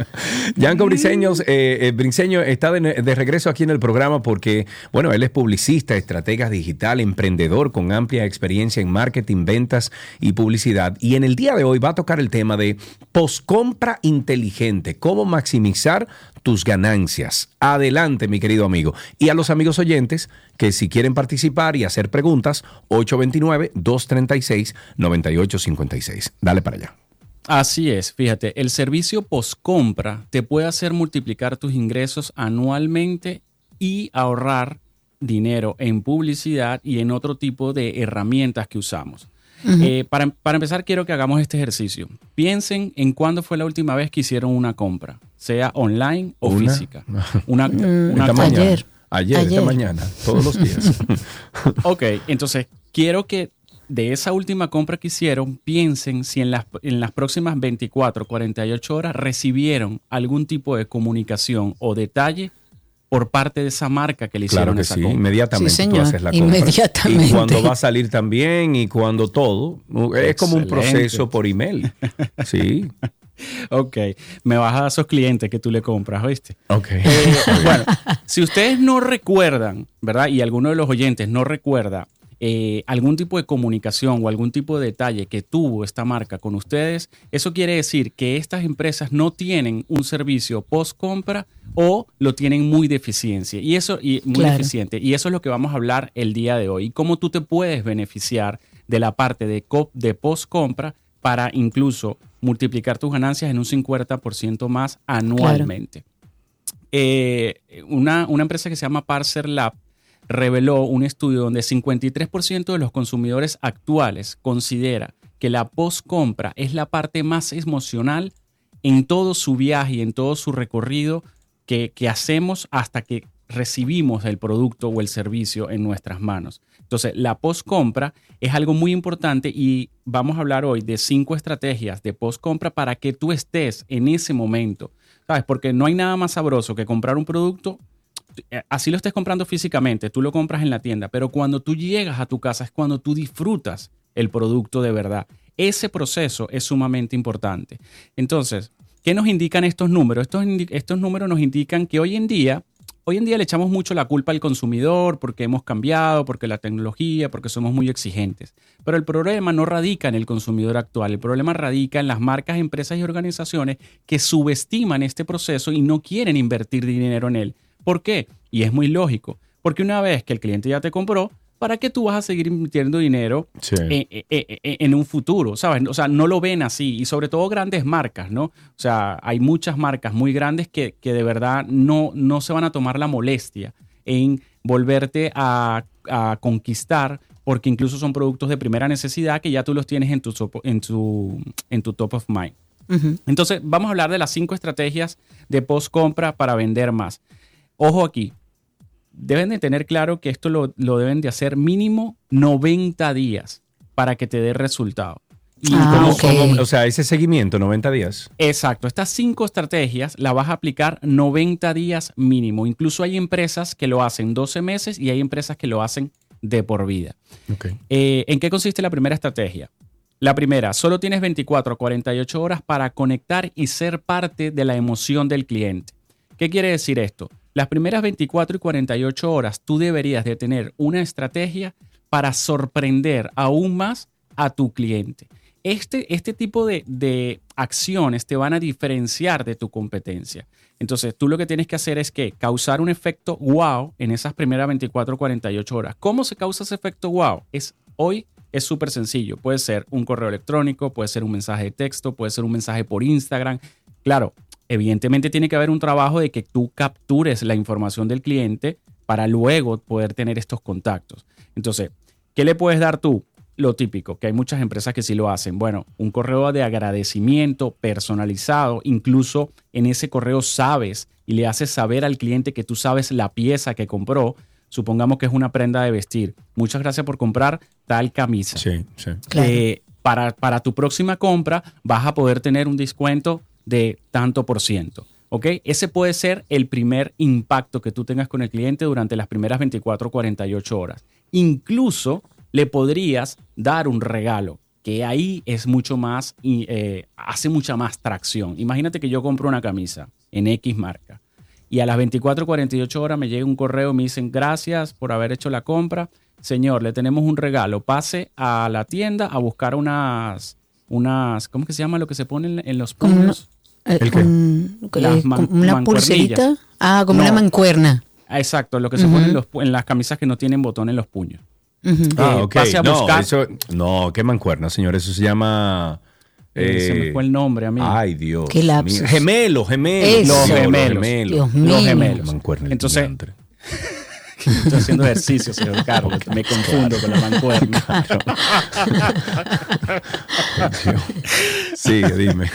Yanko Briseños, eh, eh, Briseño está de, de regreso aquí en el programa porque, bueno, él es publicista, estratega digital, emprendedor con amplia experiencia en marketing, ventas y publicidad. Y en el día de hoy va a tocar el tema de poscompra inteligente, cómo maximizar tus ganancias. Adelante, mi querido amigo. Y a los amigos oyentes que si quieren participar y hacer preguntas, 829-236-9856. Dale para allá. Así es, fíjate, el servicio postcompra te puede hacer multiplicar tus ingresos anualmente y ahorrar dinero en publicidad y en otro tipo de herramientas que usamos. Eh, para, para empezar, quiero que hagamos este ejercicio. Piensen en cuándo fue la última vez que hicieron una compra, sea online o Una. física. Una, Mm, una esta compra. mañana. Ayer. Ayer, esta mañana, todos los días. ok, entonces quiero que de esa última compra que hicieron, piensen si en las, en las próximas 24, 48 horas recibieron algún tipo de comunicación o detalle por parte de esa marca que le hicieron Claro que esa sí, compra. inmediatamente tú haces la compra. inmediatamente. Y cuando va a salir también y cuando todo. Es como un proceso por email. Sí. Ok, me vas a dar esos clientes que tú le compras, ¿oíste? Ok. Eh, bueno, si ustedes no recuerdan, ¿verdad? Y alguno de los oyentes no recuerda eh, algún tipo de comunicación o algún tipo de detalle que tuvo esta marca con ustedes, eso quiere decir que estas empresas no tienen un servicio post compra o lo tienen muy deficiencia y eso y muy Claro. deficiente y eso es lo que vamos a hablar el día de hoy y cómo tú te puedes beneficiar de la parte de, de post compra para incluso multiplicar tus ganancias en un 50% más anualmente. Eh, una, una empresa que se llama Parser Lab reveló un estudio donde 53% de los consumidores actuales considera que la post-compra es la parte más emocional en todo su viaje y en todo su recorrido que, que hacemos hasta que recibimos el producto o el servicio en nuestras manos. Entonces, la post-compra es algo muy importante y vamos a hablar hoy de cinco estrategias de post-compra para que tú estés en ese momento. ¿Sabes? Porque no hay nada más sabroso que comprar un producto eh, así lo estés comprando físicamente, tú lo compras en la tienda, pero cuando tú llegas a tu casa es cuando tú disfrutas el producto de verdad. Ese proceso es sumamente importante. Entonces, ¿qué nos indican estos números? Estos, números nos indican que hoy en día, hoy en día le echamos mucho la culpa al consumidor porque hemos cambiado, porque la tecnología, porque somos muy exigentes. Pero el problema no radica en el consumidor actual, el problema radica en las marcas, empresas y organizaciones que subestiman este proceso y no quieren invertir dinero en él. ¿Por qué? Y es muy lógico, porque una vez que el cliente ya te compró, ¿para qué tú vas a seguir invirtiendo dinero Sí. en, en- en- un futuro? ¿Sabes? O sea, no lo ven así, y sobre todo grandes marcas, ¿no? O sea, hay muchas marcas muy grandes que, que de verdad no, no se van a tomar la molestia en volverte a, a conquistar, porque incluso son productos de primera necesidad que ya tú los tienes en tu, en tu, en tu top of mind. Entonces, vamos a hablar de las cinco estrategias de post-compra para vender más. Ojo aquí, deben de tener claro que esto lo, lo deben de hacer mínimo 90 días para que te dé resultado. Y ¿Cómo- como- cómo- o sea, ese seguimiento, 90 días. Exacto, estas cinco estrategias las vas a aplicar 90 días mínimo. Incluso hay empresas que lo hacen 12 meses y hay empresas que lo hacen de por vida. Eh, ¿En qué consiste la primera estrategia? La primera, solo tienes 24 a 48 horas para conectar y ser parte de la emoción del cliente. ¿Qué quiere decir esto? Las primeras 24 y 48 horas tú deberías de tener una estrategia para sorprender aún más a tu cliente. Este, este tipo de, de acciones te van a diferenciar de tu competencia. Entonces, tú lo que tienes que hacer es que causar un efecto wow en esas primeras 24 o 48 horas. ¿Cómo se causa ese efecto wow? Es hoy es súper sencillo. Puede ser un correo electrónico, puede ser un mensaje de texto, puede ser un mensaje por Instagram. Claro, evidentemente tiene que haber un trabajo de que tú captures la información del cliente para luego poder tener estos contactos. Entonces, ¿qué le puedes dar tú? Lo típico, que hay muchas empresas que sí lo hacen. Bueno, un correo de agradecimiento personalizado, incluso en ese correo sabes y le haces saber al cliente que tú sabes la pieza que compró. Supongamos que es una prenda de vestir. Muchas gracias por comprar tal camisa. Sí, sí. Eh, para, para tu próxima compra vas a poder tener un descuento de tanto por ciento. ¿Ok? Ese puede ser el primer impacto que tú tengas con el cliente durante las primeras 24 o 48 horas. Incluso le podrías dar un regalo, que ahí es mucho más, eh, hace mucha más tracción. Imagínate que yo compro una camisa en X marca y a las 24 o 48 horas me llega un correo me dicen gracias por haber hecho la compra. Señor, le tenemos un regalo. Pase a la tienda a buscar unas, unas, ¿cómo que se llama lo que se ponen en los puños? Eh, ¿El qué? un- Las eh, man- una pulserita. Ah, como No. una mancuerna. Ah, Exacto, lo que se Ujú. pone en, los en las camisas que no tienen botón en los puños. Ujú. Ah, Eh, ok. pase a no, buscar- eso- no, qué mancuerna, señor. Eso se llama. Eh, se me fue el nombre, amigo. Ay, Dios. Qué lapsus. Gemelos, gemelos. Eso. Los gemelos. Dios mío. Los gemelos. Entonces. Estoy haciendo ejercicio, señor Carlos. Me confundo con la mancuerna. Sigue, dime.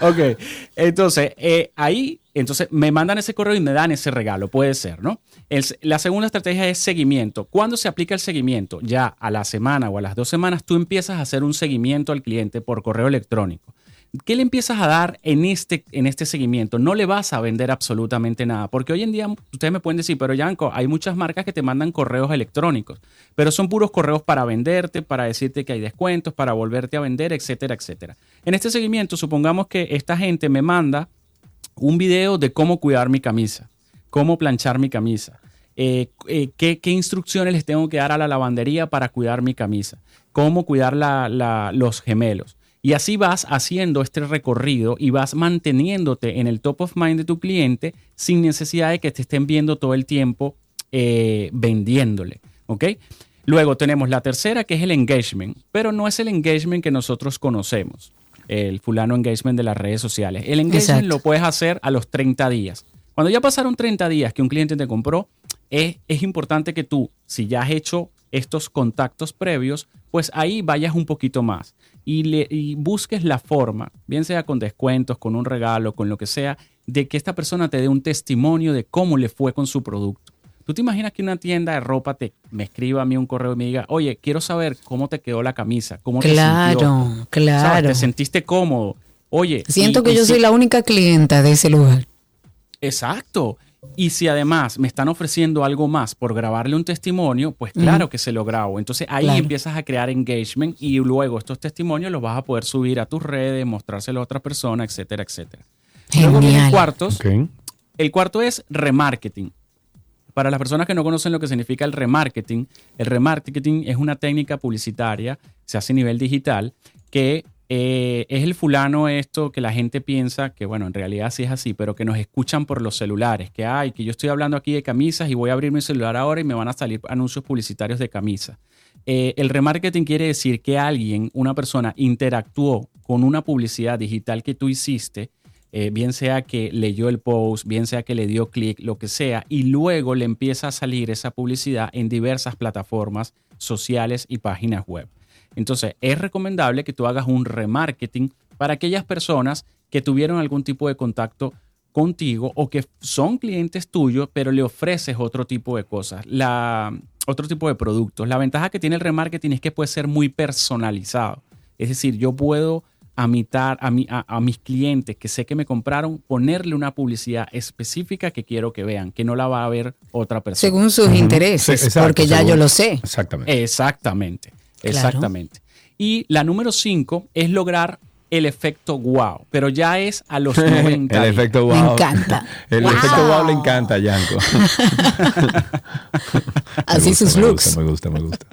ok, entonces eh, ahí, entonces me mandan ese correo y me dan ese regalo, puede ser, ¿no? El- la segunda estrategia es seguimiento. ¿Cuándo se aplica el seguimiento? Ya a la semana o a las dos semanas tú empiezas a hacer un seguimiento al cliente por correo electrónico. ¿Qué le empiezas a dar en este, en este seguimiento? No le vas a vender absolutamente nada, porque hoy en día ustedes me pueden decir, pero Yanko, hay muchas marcas que te mandan correos electrónicos, pero son puros correos para venderte, para decirte que hay descuentos, para volverte a vender, etcétera, etcétera. En este seguimiento, supongamos que esta gente me manda un video de cómo cuidar mi camisa, cómo planchar mi camisa, eh, eh, qué, instrucciones les tengo que dar a la lavandería para cuidar mi camisa, cómo cuidar los gemelos. Y así vas haciendo este recorrido y vas manteniéndote en el top of mind de tu cliente sin necesidad de que te estén viendo todo el tiempo eh, vendiéndole. ¿Ok? Luego tenemos la tercera que es el engagement, pero no es el engagement que nosotros conocemos, el fulano engagement de las redes sociales. El engagement Exacto. lo puedes hacer a los 30 días. Cuando ya pasaron 30 días que un cliente te compró, es, es importante que tú, si ya has hecho estos contactos previos, pues ahí vayas un poquito más y, le, y busques la forma, bien sea con descuentos, con un regalo, con lo que sea, de que esta persona te dé un testimonio de cómo le fue con su producto. ¿Tú te imaginas que una tienda de ropa te, me escriba a mí un correo y me diga, oye, quiero saber cómo te quedó la camisa? ¿Cómo te Claro, sintió? claro. ¿Te sentiste cómodo? Oye. Siento y- que y yo si- soy la única clienta de ese lugar. Exacto. Y si además me están ofreciendo algo más por grabarle un testimonio, pues claro que se lo grabo. Entonces ahí Claro. empiezas a crear engagement y luego estos testimonios los vas a poder subir a tus redes, mostrárselo a otra persona, etcétera, etcétera. Luego vienen Genial. cuartos. Ok. El cuarto es remarketing. Para las personas que no conocen lo que significa el remarketing, el remarketing es una técnica publicitaria, se hace a nivel digital, que eh, es el fulano esto que la gente piensa que, bueno, en realidad sí es así, pero que nos escuchan por los celulares, que hay, que yo estoy hablando aquí de camisas y voy a abrir mi celular ahora y me van a salir anuncios publicitarios de camisas. Eh, el remarketing quiere decir que alguien, una persona, interactuó con una publicidad digital que tú hiciste, eh, bien sea que leyó el post, bien sea que le dio clic, lo que sea, y luego le empieza a salir esa publicidad en diversas plataformas sociales y páginas web. Entonces, es recomendable que tú hagas un remarketing para aquellas personas que tuvieron algún tipo de contacto contigo o que son clientes tuyos, pero le ofreces otro tipo de cosas, la, otro tipo de productos. La ventaja que tiene el remarketing es que puede ser muy personalizado. Es decir, yo puedo a, mitar, a, mi- a- a mis clientes que sé que me compraron, ponerle una publicidad específica que quiero que vean, que no la va a ver otra persona. Según sus intereses, porque ya yo lo sé. Exactamente. Exactamente, Claro. exactamente. Y la número 5 es lograr el efecto wow, pero ya es a los 90. El días. efecto wow. Me encanta. El Wow. efecto wow le encanta a Yanko. Así gusta, sus me looks. gusta, me gusta, me gusta.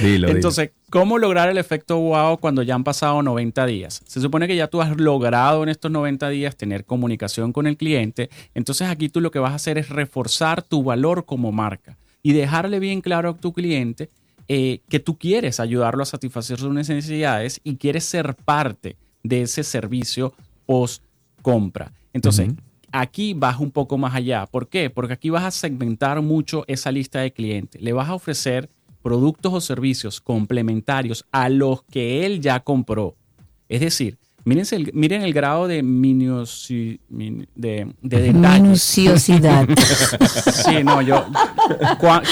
Dilo, dilo. Entonces, ¿cómo lograr el efecto wow cuando ya han pasado 90 días? Se supone que ya tú has logrado en estos 90 días tener comunicación con el cliente. Entonces, aquí tú lo que vas a hacer es reforzar tu valor como marca y dejarle bien claro a tu cliente eh, que tú quieres ayudarlo a satisfacer sus necesidades y quieres ser parte de ese servicio post compra. Entonces, aquí vas un poco más allá. ¿Por qué? Porque aquí vas a segmentar mucho esa lista de clientes. Le vas a ofrecer productos o servicios complementarios a los que él ya compró. Es decir, mírense el- miren el grado de, minuci- min- de, de detalle. Minuciosidad. Sí, no, yo. cua-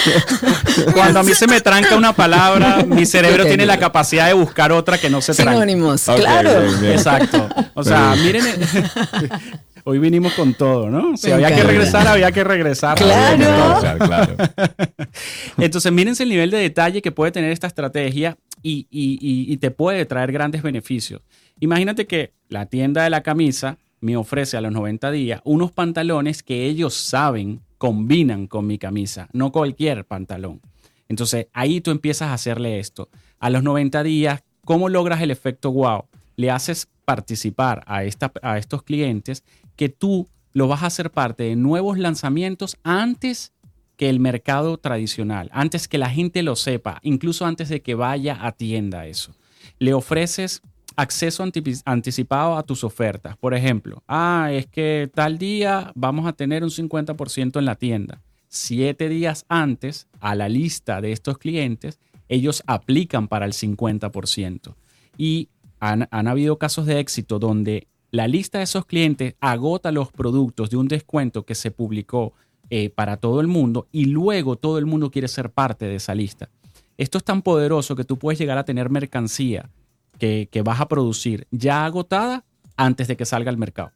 cuando a mí se me tranca una palabra, mi cerebro tiene la capacidad de buscar otra que no se tranca. Sinónimos, claro. bien, bien. Exacto. O sea, miren. el- Hoy vinimos con todo, ¿no? Si había que regresar, había que regresar. Claro. Claro. Entonces, mírense el nivel de detalle que puede tener esta estrategia y- y- y te puede traer grandes beneficios. Imagínate que la tienda de la camisa me ofrece a los 90 días unos pantalones que ellos saben combinan con mi camisa, no cualquier pantalón. Entonces, ahí tú empiezas a hacerle esto. A los 90 días, ¿cómo logras el efecto wow? Le haces participar a, estos clientes que tú lo vas a hacer parte de nuevos lanzamientos antes que el mercado tradicional, antes que la gente lo sepa, incluso antes de que vaya a tienda eso. Le ofreces acceso anticipado a tus ofertas. Por ejemplo, ah, es que tal día vamos a tener un 50% en la tienda. Siete días antes, a la lista de estos clientes, ellos aplican para el 50%. Y han, han habido casos de éxito donde la lista de esos clientes agota los productos de un descuento que se publicó eh, para todo el mundo y luego todo el mundo quiere ser parte de esa lista. Esto es tan poderoso que tú puedes llegar a tener mercancía que, que vas a producir ya agotada antes de que salga al mercado.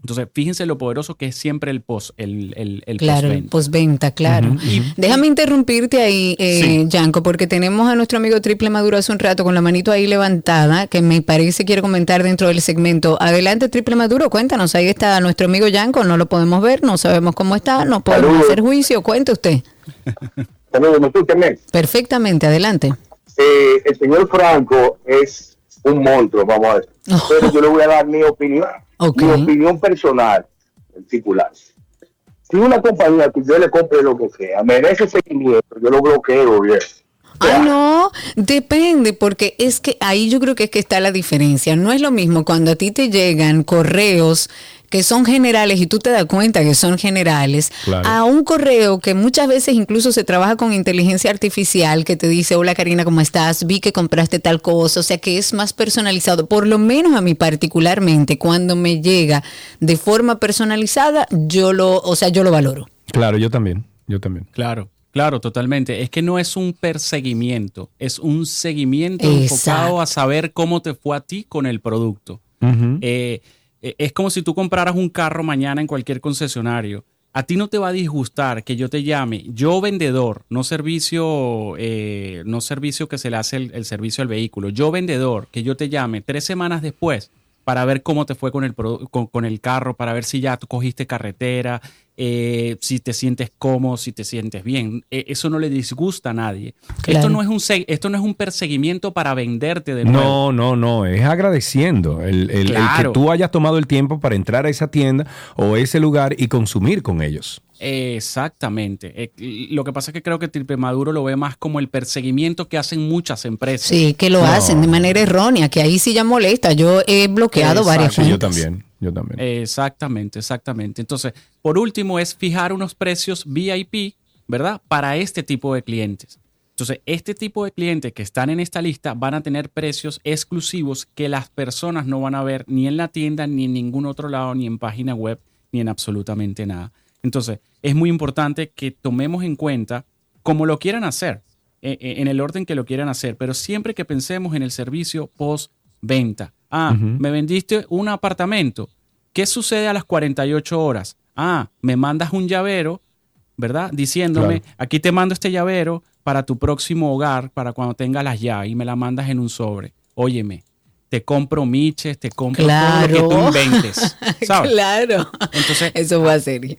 Entonces, fíjense lo poderoso que es siempre el post, el, el, el Claro, el postventa. postventa, claro. Déjame interrumpirte ahí, eh, Sí. Yanko, porque tenemos a nuestro amigo Triple Maduro hace un rato con la manito ahí levantada, que me parece quiere comentar dentro del segmento. Adelante, Triple Maduro, cuéntanos, ahí está nuestro amigo Yanko, no lo podemos ver, no sabemos cómo está, no podemos Saludos. hacer juicio, cuente usted. Saludos, ¿me escuchan bien? Perfectamente, adelante. Eh, el señor Franco es un monstruo, vamos a ver. Pero yo le voy a dar mi opinión, mi opinión personal, particular. Si una compañía que yo le compre lo que sea, merece seguimiento, yo lo bloqueo, bien. Ah, no, depende, porque es que ahí yo creo que es que está la diferencia. No es lo mismo cuando a ti te llegan correos que son generales y tú te das cuenta que son generales, Claro. a un correo que muchas veces incluso se trabaja con inteligencia artificial que te dice, hola Karina, ¿cómo estás? Vi que compraste tal cosa, o sea que es más personalizado. Por lo menos a mí particularmente, cuando me llega de forma personalizada, yo lo, o sea, yo lo valoro. Claro, yo también, yo también. Claro, claro, totalmente. Es que no es un perseguimiento, es un seguimiento Exacto. enfocado a saber cómo te fue a ti con el producto. Eh, es como si tú compraras un carro mañana en cualquier concesionario. A ti no te va a disgustar que yo te llame, yo vendedor, no servicio, eh, no servicio que se le hace el, servicio al vehículo, yo vendedor, que yo te llame tres semanas después para ver cómo te fue con el, con el carro, para ver si ya tú cogiste carretera, eh, si te sientes cómodo, si te sientes bien. Eh, eso no le disgusta a nadie. Claro. Esto, no es un, se- esto no es un perseguimiento para venderte de nuevo. No, no, no, es agradeciendo el, el- que tú hayas tomado el tiempo para entrar a esa tienda o ese lugar y consumir con ellos. Exactamente. Eh, lo que pasa es que creo que Triple Maduro lo ve más como el perseguimiento que hacen muchas empresas. Sí, que lo hacen de manera errónea, que ahí sí ya molesta. Yo he bloqueado varias Exacto. cuentas. yo también. Exactamente, exactamente. Entonces, por último, es fijar unos precios VIP, ¿verdad? Para este tipo de clientes. Entonces, este tipo de clientes que están en esta lista van a tener precios exclusivos que las personas no van a ver ni en la tienda, ni en ningún otro lado, ni en página web, ni en absolutamente nada. Entonces, es muy importante que tomemos en cuenta como lo quieran hacer, eh, eh, en el orden que lo quieran hacer, pero siempre que pensemos en el servicio post-venta. Ah, me vendiste un apartamento. ¿Qué sucede a las 48 horas? Ah, me mandas un llavero, ¿verdad? Diciéndome, Claro. aquí te mando este llavero para tu próximo hogar, para cuando tengas las llaves y me la mandas en un sobre. Óyeme, te compro miches, te compro todo lo que tú Claro. inventes. ¿sabes? claro. Entonces, Eso fue a serie.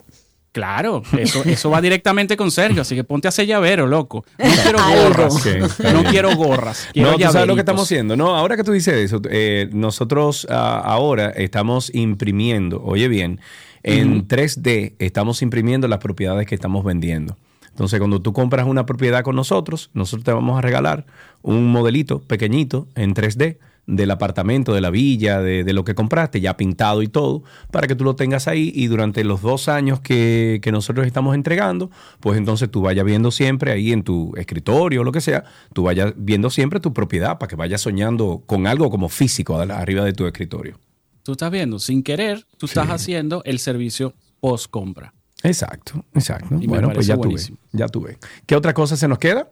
Claro, eso, eso va directamente con Sergio, así que ponte a hacer llavero, loco. No quiero gorras. No quiero gorras. Quiero no, tú sabes lo que estamos haciendo. No, ahora que tú dices eso, eh, nosotros ah, ahora estamos imprimiendo, oye bien, en Ujú. 3D estamos imprimiendo las propiedades que estamos vendiendo. Entonces, cuando tú compras una propiedad con nosotros, nosotros te vamos a regalar un modelito pequeñito en 3D del apartamento, de la villa, de, de lo que compraste, ya pintado y todo, para que tú lo tengas ahí y durante los dos años que, que nosotros estamos entregando, pues entonces tú vayas viendo siempre ahí en tu escritorio o lo que sea, tú vayas viendo siempre tu propiedad para que vayas soñando con algo como físico arriba de tu escritorio. Tú estás viendo, sin querer, tú estás haciendo el servicio post compra. Exacto, exacto. Y bueno, pues ya tuve, ya tuve. ¿Qué otra cosa se nos queda?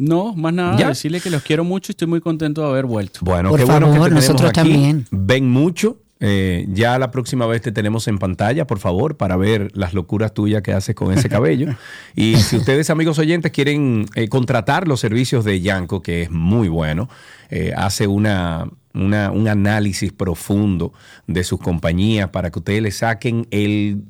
No, más nada, ¿Ya? decirle que los quiero mucho y estoy muy contento de haber vuelto. Bueno, Por qué bueno que favor, te nosotros aquí. también. Ven mucho. Eh, ya la próxima vez te tenemos en pantalla, por favor, para ver las locuras tuyas que haces con ese cabello. y si ustedes, amigos oyentes, quieren eh, contratar los servicios de Yanko, que es muy bueno, eh, hace una, una- un análisis profundo de sus compañías para que ustedes le saquen el,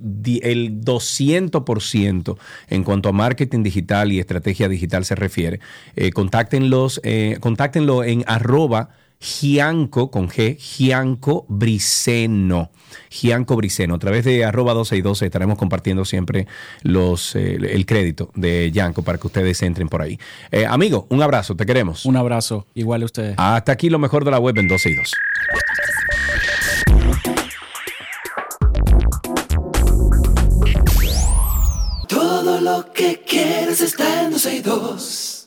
el 200% en cuanto a marketing digital y estrategia digital se refiere. Eh, contáctenlos, eh, contáctenlo en arroba Gianco con G, Gianco Briceno. Gianco Briceno. A través de arroba 12 y 12 estaremos compartiendo siempre los, eh, el crédito de Gianco para que ustedes entren por ahí. Eh, amigo, un abrazo, te queremos. Un abrazo, igual a ustedes. Hasta aquí lo mejor de la web en 12 y 2. Todo lo que quieres está en 12 y 2.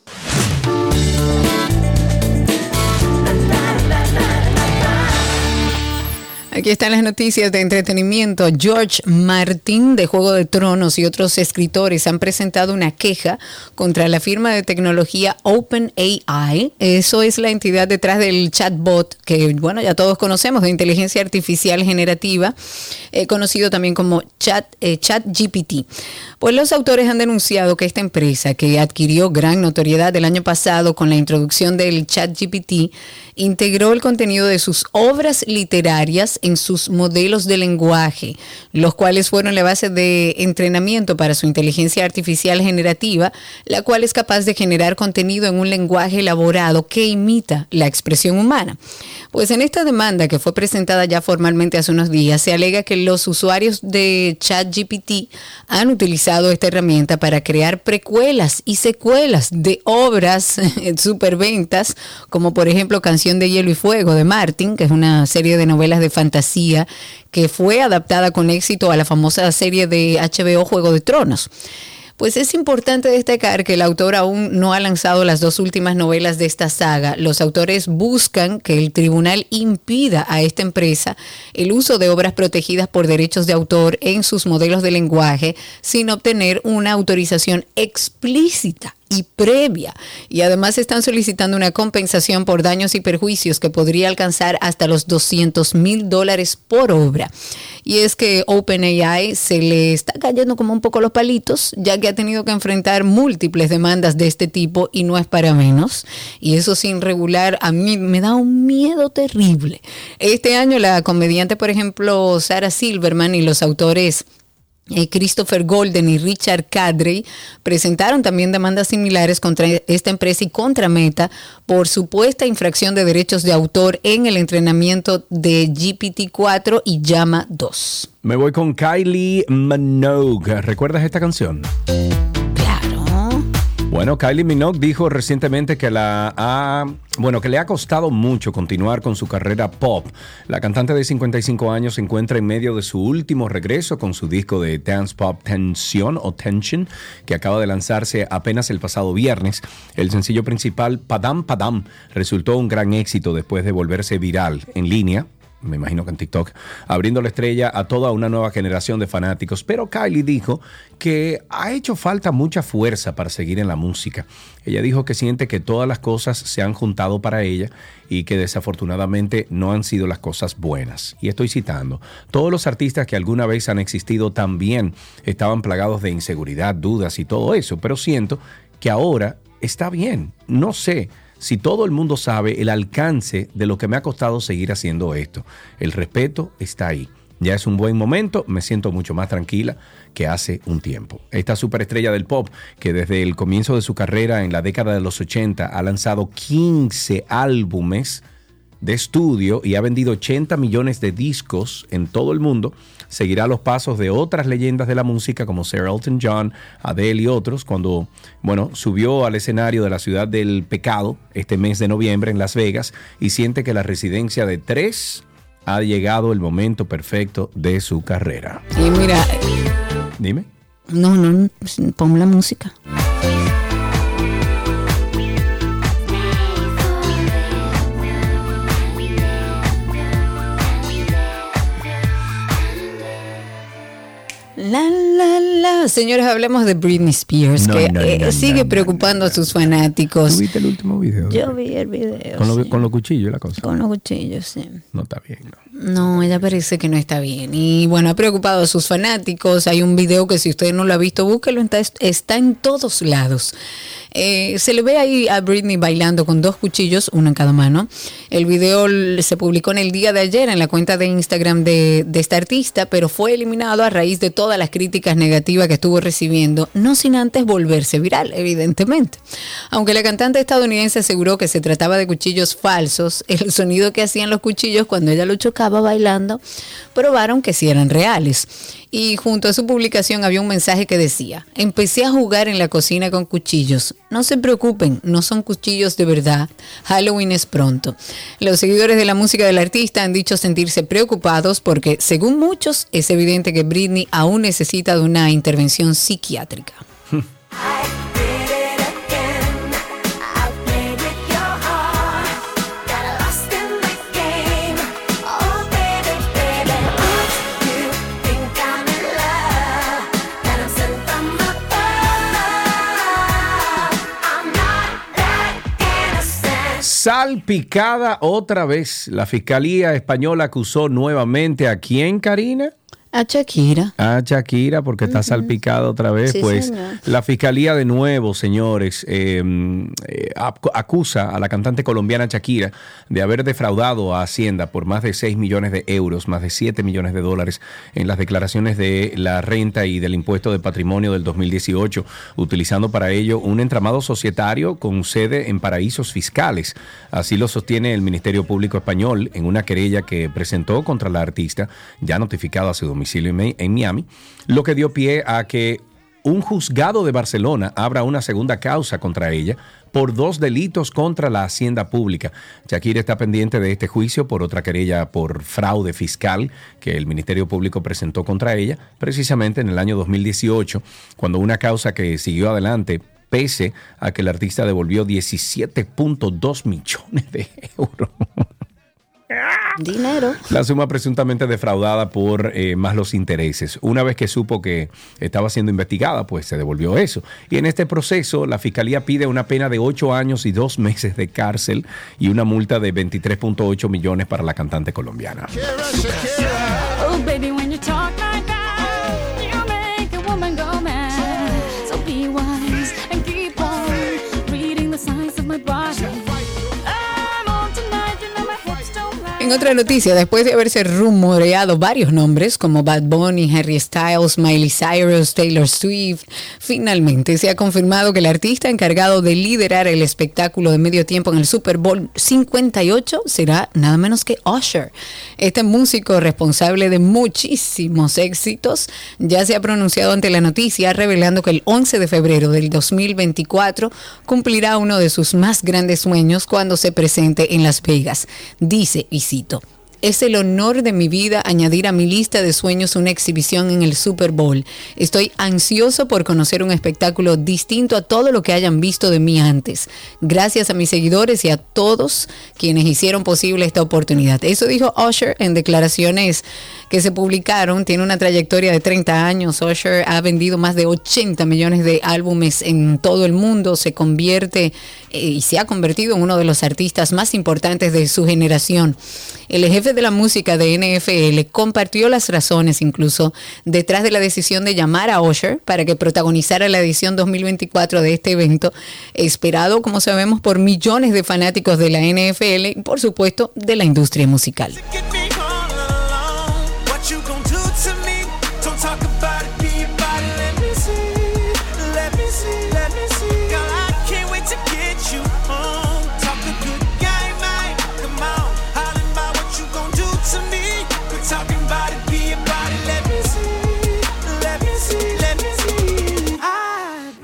Aquí están las noticias de entretenimiento. George Martin de Juego de Tronos y otros escritores han presentado una queja contra la firma de tecnología OpenAI. Eso es la entidad detrás del chatbot que, bueno, ya todos conocemos de inteligencia artificial generativa, eh, conocido también como chat, eh, ChatGPT. Pues los autores han denunciado que esta empresa, que adquirió gran notoriedad el año pasado con la introducción del ChatGPT, integró el contenido de sus obras literarias en sus modelos de lenguaje, los cuales fueron la base de entrenamiento para su inteligencia artificial generativa, la cual es capaz de generar contenido en un lenguaje elaborado que imita la expresión humana. Pues en esta demanda que fue presentada ya formalmente hace unos días, se alega que los usuarios de ChatGPT han utilizado esta herramienta para crear precuelas y secuelas de obras superventas, como por ejemplo Canción de Hielo y Fuego de Martin, que es una serie de novelas de fantasía que fue adaptada con éxito a la famosa serie de HBO Juego de Tronos. Pues es importante destacar que el autor aún no ha lanzado las dos últimas novelas de esta saga. Los autores buscan que el tribunal impida a esta empresa el uso de obras protegidas por derechos de autor en sus modelos de lenguaje sin obtener una autorización explícita y previa. Y además están solicitando una compensación por daños y perjuicios que podría alcanzar hasta los 200 mil dólares por obra. Y es que OpenAI se le está cayendo como un poco los palitos, ya que ha tenido que enfrentar múltiples demandas de este tipo y no es para menos. Y eso sin regular, a mí me da un miedo terrible. Este año la comediante, por ejemplo, Sarah Silverman y los autores Christopher Golden y Richard Cadrey presentaron también demandas similares contra esta empresa y contra Meta por supuesta infracción de derechos de autor en el entrenamiento de GPT-4 y Llama 2. Me voy con Kylie Minogue. ¿Recuerdas esta canción? Bueno, Kylie Minogue dijo recientemente que la ha, bueno, que le ha costado mucho continuar con su carrera pop. La cantante de 55 años se encuentra en medio de su último regreso con su disco de dance pop Tension o Tension, que acaba de lanzarse apenas el pasado viernes. El sencillo principal Padam Padam resultó un gran éxito después de volverse viral en línea me imagino que en TikTok, abriendo la estrella a toda una nueva generación de fanáticos. Pero Kylie dijo que ha hecho falta mucha fuerza para seguir en la música. Ella dijo que siente que todas las cosas se han juntado para ella y que desafortunadamente no han sido las cosas buenas. Y estoy citando, todos los artistas que alguna vez han existido también estaban plagados de inseguridad, dudas y todo eso, pero siento que ahora está bien. No sé si todo el mundo sabe el alcance de lo que me ha costado seguir haciendo esto. El respeto está ahí. Ya es un buen momento, me siento mucho más tranquila que hace un tiempo. Esta superestrella del pop, que desde el comienzo de su carrera en la década de los 80 ha lanzado 15 álbumes de estudio y ha vendido 80 millones de discos en todo el mundo, seguirá los pasos de otras leyendas de la música como Sir Elton John, Adele y otros, cuando, bueno, subió al escenario de la ciudad del pecado este mes de noviembre en Las Vegas y siente que la residencia de tres ha llegado el momento perfecto de su carrera. Y mira, Dime. no, no, pon la música. La, la, la. Señores, hablemos de Britney Spears, No, que no, eh, no, sigue no, no, preocupando a sus fanáticos. ¿Tuviste el último video? Yo vi el video. Con, lo- sí. con los cuchillos la cosa. Con los cuchillos, sí. No está bien, ¿no? No, ella parece que no está bien. Y bueno, ha preocupado a sus fanáticos. Hay un video que si usted no lo ha visto, búsquelo. Está, está en todos lados. Eh, se le ve ahí a Britney bailando con dos cuchillos, uno en cada mano. El video se publicó en el día de ayer en la cuenta de Instagram de, de esta artista, pero fue eliminado a raíz de todas las críticas negativas que estuvo recibiendo, no sin antes volverse viral, evidentemente. Aunque la cantante estadounidense aseguró que se trataba de cuchillos falsos, el sonido que hacían los cuchillos cuando ella lo chocaba bailando, probaron que sí eran reales. Y junto a su publicación había un mensaje que decía, empecé a jugar en la cocina con cuchillos. No se preocupen, no son cuchillos de verdad. Halloween es pronto. Los seguidores de la música del artista han dicho sentirse preocupados porque, según muchos, es evidente que Britney aún necesita de una intervención psiquiátrica. Salpicada otra vez. La Fiscalía Española acusó nuevamente a quién, Karina? A Shakira. A Shakira, porque está salpicada otra vez. Sí, pues señor. la Fiscalía de nuevo, señores, eh, eh, ac- acusa a la cantante colombiana Shakira de haber defraudado a Hacienda por más de 6 millones de euros, más de 7 millones de dólares en las declaraciones de la renta y del impuesto de patrimonio del 2018, utilizando para ello un entramado societario con sede en paraísos fiscales. Así lo sostiene el Ministerio Público Español en una querella que presentó contra la artista, ya notificado a su en Mi- en Miami, lo que dio pie a que un juzgado de Barcelona abra una segunda causa contra ella por dos delitos contra la hacienda pública. Shakira está pendiente de este juicio por otra querella por fraude fiscal que el Ministerio Público presentó contra ella precisamente en el año 2018, cuando una causa que siguió adelante pese a que el artista devolvió 17.2 millones de euros. Dinero. La suma presuntamente defraudada por eh, más los intereses. Una vez que supo que estaba siendo investigada, pues se devolvió eso. Y en este proceso, la fiscalía pide una pena de 8 años y 2 meses de cárcel y una multa de 23.8 millones para la cantante colombiana. En otra noticia, después de haberse rumoreado varios nombres como Bad Bunny, Harry Styles, Miley Cyrus, Taylor Swift, finalmente se ha confirmado que el artista encargado de liderar el espectáculo de medio tiempo en el Super Bowl 58 será nada menos que Usher. Este músico responsable de muchísimos éxitos ya se ha pronunciado ante la noticia revelando que el 11 de febrero del 2024 cumplirá uno de sus más grandes sueños cuando se presente en Las Vegas. Dice, y cito, es el honor de mi vida añadir a mi lista de sueños una exhibición en el Super Bowl. Estoy ansioso por conocer un espectáculo distinto a todo lo que hayan visto de mí antes. Gracias a mis seguidores y a todos quienes hicieron posible esta oportunidad. Eso dijo Usher en declaraciones que se publicaron. Tiene una trayectoria de 30 años. Usher ha vendido más de 80 millones de álbumes en todo el mundo. Se convierte eh, y se ha convertido en uno de los artistas más importantes de su generación. El jefe de la música de NFL compartió las razones incluso detrás de la decisión de llamar a Usher para que protagonizara la edición 2024 de este evento, esperado, como sabemos, por millones de fanáticos de la NFL y, por supuesto, de la industria musical.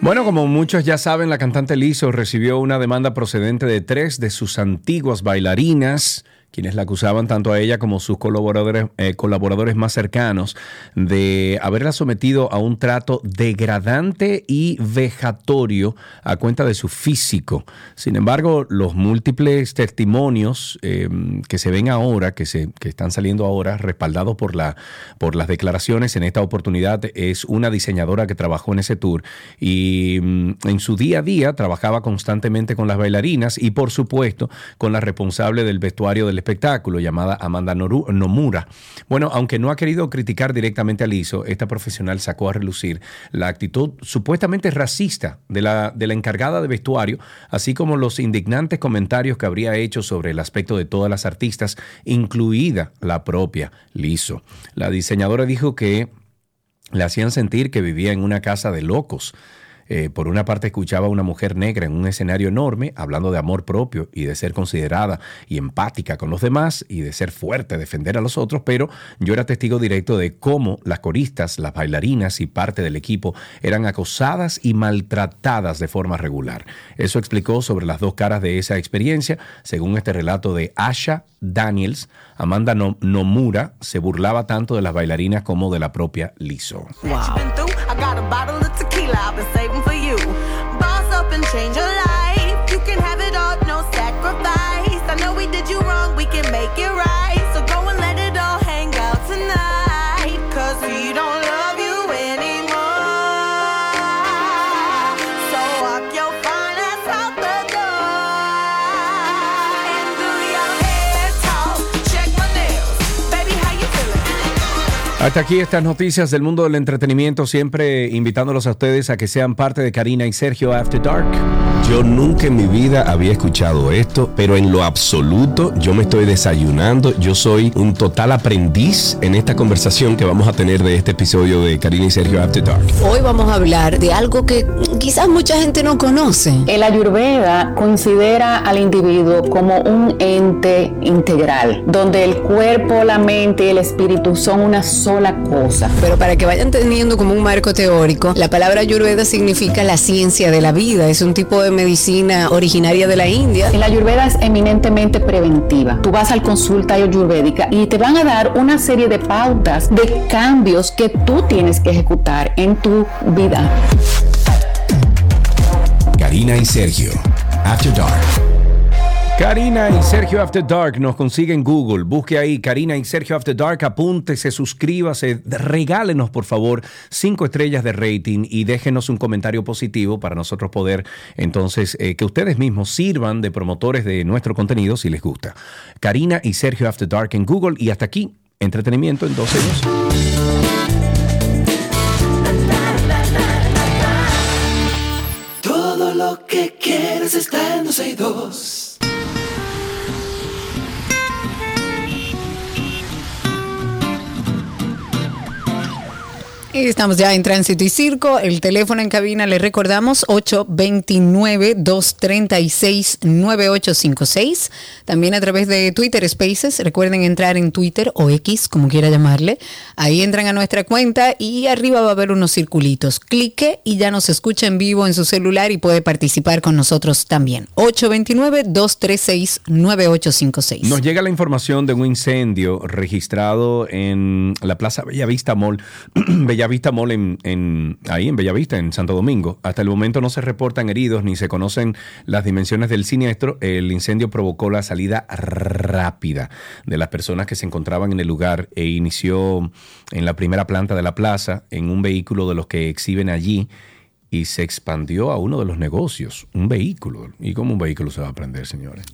Bueno, como muchos ya saben, la cantante Lizzo recibió una demanda procedente de tres de sus antiguas bailarinas, quienes la acusaban tanto a ella como sus colaboradores, eh, colaboradores más cercanos de haberla sometido a un trato degradante y vejatorio a cuenta de su físico. Sin embargo, los múltiples testimonios eh, que se ven ahora, que, se, que están saliendo ahora, respaldados por, la, por las declaraciones en esta oportunidad, es una diseñadora que trabajó en ese tour y mm, en su día a día trabajaba constantemente con las bailarinas y por supuesto con la responsable del vestuario del espectáculo llamada Amanda Nomura. Bueno, aunque no ha querido criticar directamente a Lizzo, esta profesional sacó a relucir la actitud supuestamente racista de la, de la encargada de vestuario, así como los indignantes comentarios que habría hecho sobre el aspecto de todas las artistas, incluida la propia Lizzo. La diseñadora dijo que le hacían sentir que vivía en una casa de locos. Eh, por una parte escuchaba a una mujer negra en un escenario enorme hablando de amor propio y de ser considerada y empática con los demás y de ser fuerte, defender a los otros, pero yo era testigo directo de cómo las coristas, las bailarinas y parte del equipo eran acosadas y maltratadas de forma regular. Eso explicó sobre las dos caras de esa experiencia. Según este relato de Asha Daniels, Amanda No- Nomura se burlaba tanto de las bailarinas como de la propia Lizzo. been tequila I've been saving for you. Boss up and change your life. You can have it all, no sacrifice. I know we did you wrong, we can make it right. Hasta aquí estas noticias del mundo del entretenimiento, siempre invitándolos a ustedes a que sean parte de Karina y Sergio After Dark. Yo nunca en mi vida había escuchado esto, pero en lo absoluto yo me estoy desayunando. Yo soy un total aprendiz en esta conversación que vamos a tener de este episodio de Karina y Sergio After Dark. Hoy vamos a hablar de algo que quizás mucha gente no conoce. El Ayurveda considera al individuo como un ente integral, donde el cuerpo, la mente y el espíritu son una sola cosa. Pero para que vayan teniendo como un marco teórico, la palabra Ayurveda significa la ciencia de la vida. Es un tipo de medicina originaria de la India. La ayurveda es eminentemente preventiva. Tú vas al consulta ayurvédica y te van a dar una serie de pautas de cambios que tú tienes que ejecutar en tu vida. Karina y Sergio. After Dark. Karina y Sergio After Dark nos consigue en Google. Busque ahí Karina y Sergio After Dark, apúntese, suscríbase, regálenos por favor cinco estrellas de rating y déjenos un comentario positivo para nosotros poder entonces eh, que ustedes mismos sirvan de promotores de nuestro contenido si les gusta. Karina y Sergio After Dark en Google y hasta aquí entretenimiento en 12 segundos. Todo lo que está en 12 y 2. Estamos ya en Tránsito y Circo. El teléfono en cabina, le recordamos, 829-236-9856. También a través de Twitter Spaces. Recuerden entrar en Twitter o X, como quiera llamarle. Ahí entran a nuestra cuenta y arriba va a haber unos circulitos. Clique y ya nos escucha en vivo en su celular y puede participar con nosotros también. 829-236-9856. Nos llega la información de un incendio registrado en la Plaza Bellavista Mall, Bellavista Mall en, en- ahí en Bellavista, en Santo Domingo. Hasta el momento no se reportan heridos ni se conocen las dimensiones del siniestro. El incendio provocó la salida rápida de las personas que se encontraban en el lugar e inició en la primera planta de la plaza en un vehículo de los que exhiben allí y se expandió a uno de los negocios, un vehículo. ¿Y cómo un vehículo se va a prender, señores?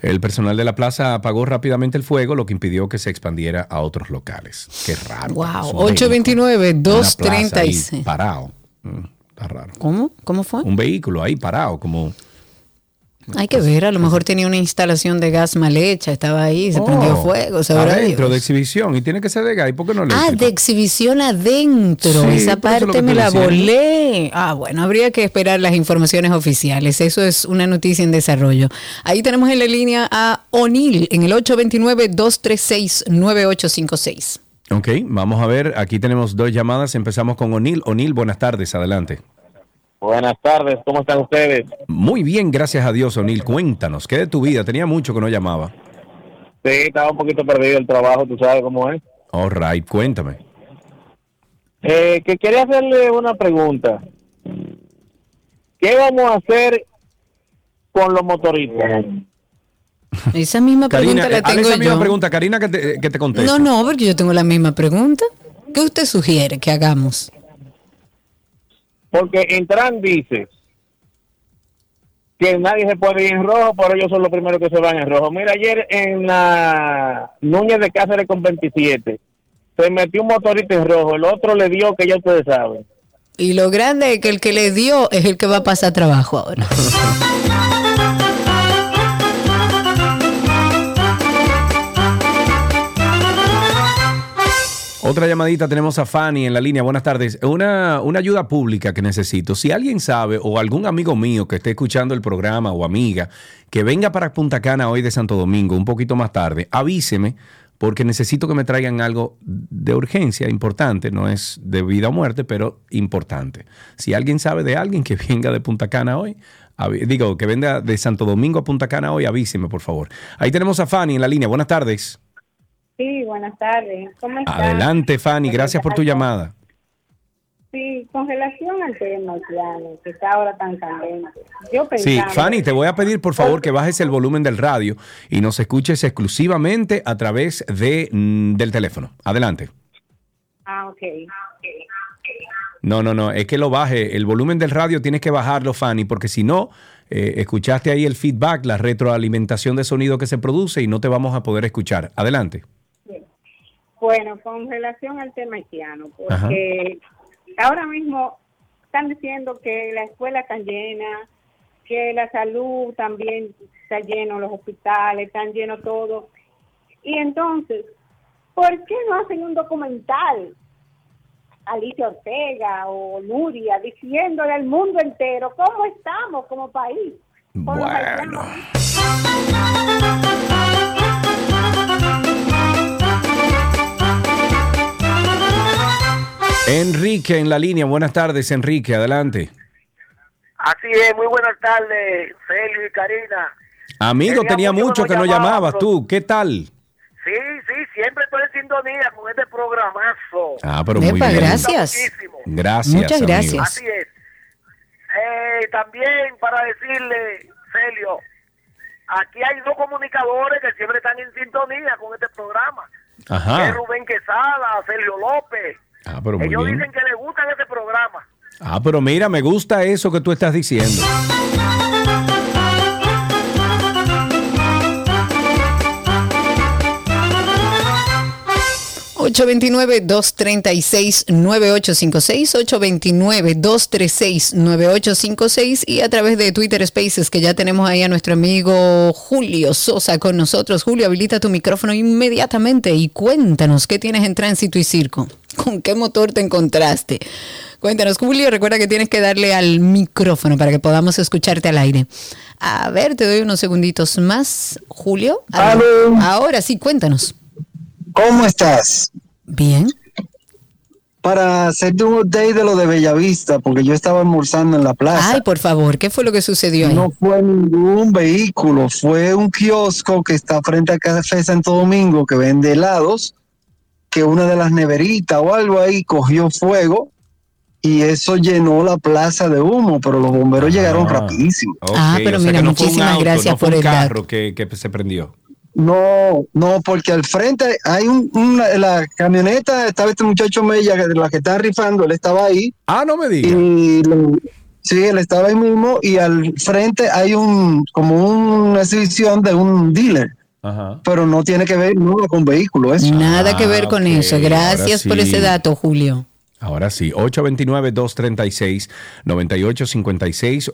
El personal de la plaza apagó rápidamente el fuego, lo que impidió que se expandiera a otros locales. Qué raro. Wow, Es un vehículo. 829-236. Ahí Parado. Mm, Está raro. ¿Cómo? ¿Cómo fue? Un vehículo ahí parado, como... Hay que ver, a lo mejor tenía una instalación de gas mal hecha, estaba ahí, se prendió Oh, fuego, Adentro Dios. de exhibición y tiene que ser de gas. ¿Y por qué no le Ah, de exhibición adentro. Sí, Esa parte me la volé. Ah, bueno, habría que esperar las informaciones oficiales. Eso es una noticia en desarrollo. Ahí tenemos en la línea a O'Neill en el 829-236-9856. Ok, vamos a ver. Aquí tenemos dos llamadas. Empezamos con O'Neill. O'Neill, buenas tardes. Adelante. Buenas tardes, ¿cómo están ustedes? Muy bien, gracias a Dios, O'Neill. Cuéntanos, ¿qué de tu vida? Tenía mucho que no llamaba. Sí, estaba un poquito perdido el trabajo, tú sabes cómo es. All right, cuéntame. Eh, que quería hacerle una pregunta. ¿Qué vamos a hacer con los motoristas? Esa misma Karina, pregunta la eh, hazle tengo esa misma pregunta, Karina, que te, que te conteste. No, no, porque yo tengo la misma pregunta. ¿Qué usted sugiere que hagamos? Porque Entran dice que nadie se puede ir en rojo, por ellos son los primeros que se van en rojo. Mira, ayer en la Núñez de Cáceres con 27, se metió un motorista en rojo, el otro le dio que ya ustedes saben. Y lo grande es que el que le dio es el que va a pasar trabajo ahora. Otra llamadita, tenemos a Fanny en la línea. Buenas tardes. Una, una ayuda pública que necesito. Si alguien sabe o algún amigo mío que esté escuchando el programa o amiga que venga para Punta Cana hoy de Santo Domingo un poquito más tarde, avíseme porque necesito que me traigan algo de urgencia importante. No es de vida o muerte, pero importante. Si alguien sabe de alguien que venga de Punta Cana hoy, digo, que venga de Santo Domingo a Punta Cana hoy, avíseme, por favor. Ahí tenemos a Fanny en la línea. Buenas tardes. Sí, buenas tardes. ¿Cómo estás? Adelante, Fanny. Gracias por tu llamada. Sí, con relación al tema haitiano, que está ahora tan candente. Yo Sí. Fanny, te voy a pedir por favor que bajes el volumen del radio y nos escuches exclusivamente a través de, mm, del teléfono. Adelante. Ah, ok. No, no, no, es que lo baje. El volumen del radio tienes que bajarlo, Fanny, porque si no, eh, escuchaste ahí el feedback, la retroalimentación de sonido que se produce y no te vamos a poder escuchar. Adelante. Bueno, con relación al tema haitiano, porque ahora mismo están diciendo que la escuela está llena, que la salud también está lleno, los hospitales están llenos todo. Y entonces, ¿por qué no hacen un documental? Alicia Ortega o Nuria diciéndole al mundo entero cómo estamos como país. con Enrique en la línea. Buenas tardes, Enrique. Adelante. Así es, muy buenas tardes, Celio y Karina. Amigo, tenía mucho que no llamabas tú. ¿Qué tal? Sí, sí, siempre estoy en sintonía con este programazo. Ah, pero muy Epa, bien. gracias. Gracias. Muchas amigo. gracias. Así es. Eh, también para decirle, Celio, aquí hay dos comunicadores que siempre están en sintonía con este programa. Que Ajá. es Rubén Quesada, Celio López. Ah, pero muy Ellos bien. dicen que les gusta este programa. Ah, pero mira, me gusta eso que tú estás diciendo. 829-236-9856, 829-236-9856 y a través de Twitter Spaces que ya tenemos ahí a nuestro amigo Julio Sosa con nosotros. Julio, habilita tu micrófono inmediatamente y cuéntanos qué tienes en tránsito y circo. ¿Con qué motor te encontraste? Cuéntanos, Julio, recuerda que tienes que darle al micrófono para que podamos escucharte al aire. A ver, te doy unos segunditos más, Julio. Ahora sí, cuéntanos. ¿Cómo estás? Bien. Para hacerte un update de lo de Bellavista, porque yo estaba almorzando en la plaza. Ay, por favor, ¿qué fue lo que sucedió ahí? No fue ningún vehículo, fue un kiosco que está frente a Café Santo Domingo que vende helados, que una de las neveritas o algo ahí cogió fuego y eso llenó la plaza de humo, pero los bomberos llegaron rapidísimo. Ah, pero o sea mira, no muchísimas auto, gracias no fue por un el carro que, que se prendió. No, no, porque al frente hay un, una- la camioneta, estaba este muchacho Mella, de la que está rifando, él estaba ahí. Ah, no me digas. Y lo- sí, él estaba ahí mismo y al frente hay un, como una exhibición de un dealer. Ajá. Pero no tiene que ver nada con vehículos. Eso. Nada que ver con eso. Gracias por Ah, ese dato, Julio. Ahora sí, 829-236-9856,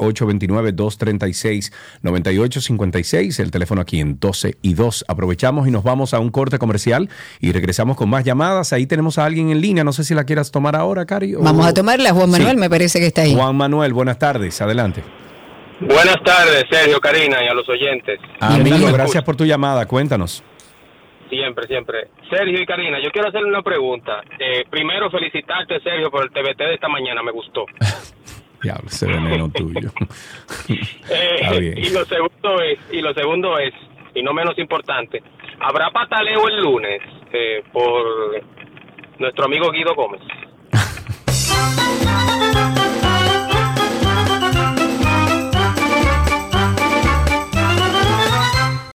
829-236-9856, el teléfono aquí en 12 y 2. Aprovechamos y nos vamos a un corte comercial y regresamos con más llamadas. Ahí tenemos a alguien en línea, no sé si la quieras tomar ahora, Cari. o- Vamos a tomarla, Juan Manuel, Sí. me parece que está ahí. Juan Manuel, buenas tardes, adelante. Buenas tardes, Sergio, Karina y a los oyentes. Amigo, gracias por tu llamada, cuéntanos. Siempre, siempre. Sergio y Karina, yo quiero hacerle una pregunta. Eh, primero, felicitarte, Sergio, por el TBT de esta mañana, me gustó. Diablo, ese veneno tuyo. Eh, y lo segundo es, y lo segundo es, y no menos importante, ¿habrá pataleo el lunes eh, por nuestro amigo Guido Gómez?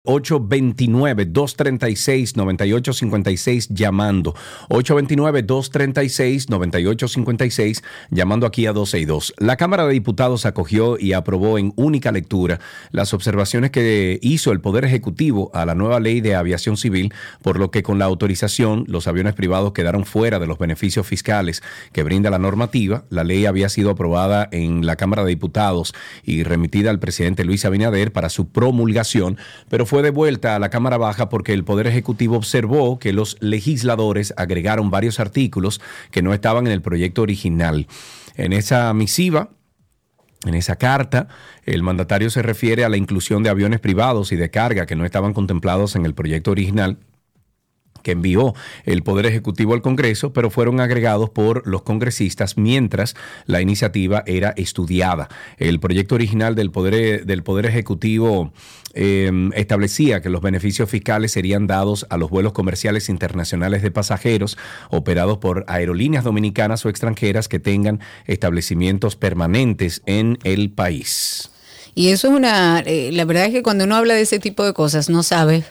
829-236-9856 llamando. 829-236-9856 llamando aquí a 12 y 2. La Cámara de Diputados acogió y aprobó en única lectura las observaciones que hizo el Poder Ejecutivo a la nueva ley de aviación civil, por lo que con la autorización los aviones privados quedaron fuera de los beneficios fiscales que brinda la normativa. La ley había sido aprobada en la Cámara de Diputados y remitida al presidente Luis Abinader para su promulgación, pero fue devuelta a la Cámara Baja porque el Poder Ejecutivo observó que los legisladores agregaron varios artículos que no estaban en el proyecto original. En esa misiva, en esa carta, el mandatario se refiere a la inclusión de aviones privados y de carga que no estaban contemplados en el proyecto original que envió el Poder Ejecutivo al Congreso, pero fueron agregados por los congresistas mientras la iniciativa era estudiada. El proyecto original del Poder, del poder Ejecutivo eh, establecía que los beneficios fiscales serían dados a los vuelos comerciales internacionales de pasajeros operados por aerolíneas dominicanas o extranjeras que tengan establecimientos permanentes en el país. Y eso es una, eh, la verdad es que cuando uno habla de ese tipo de cosas no sabe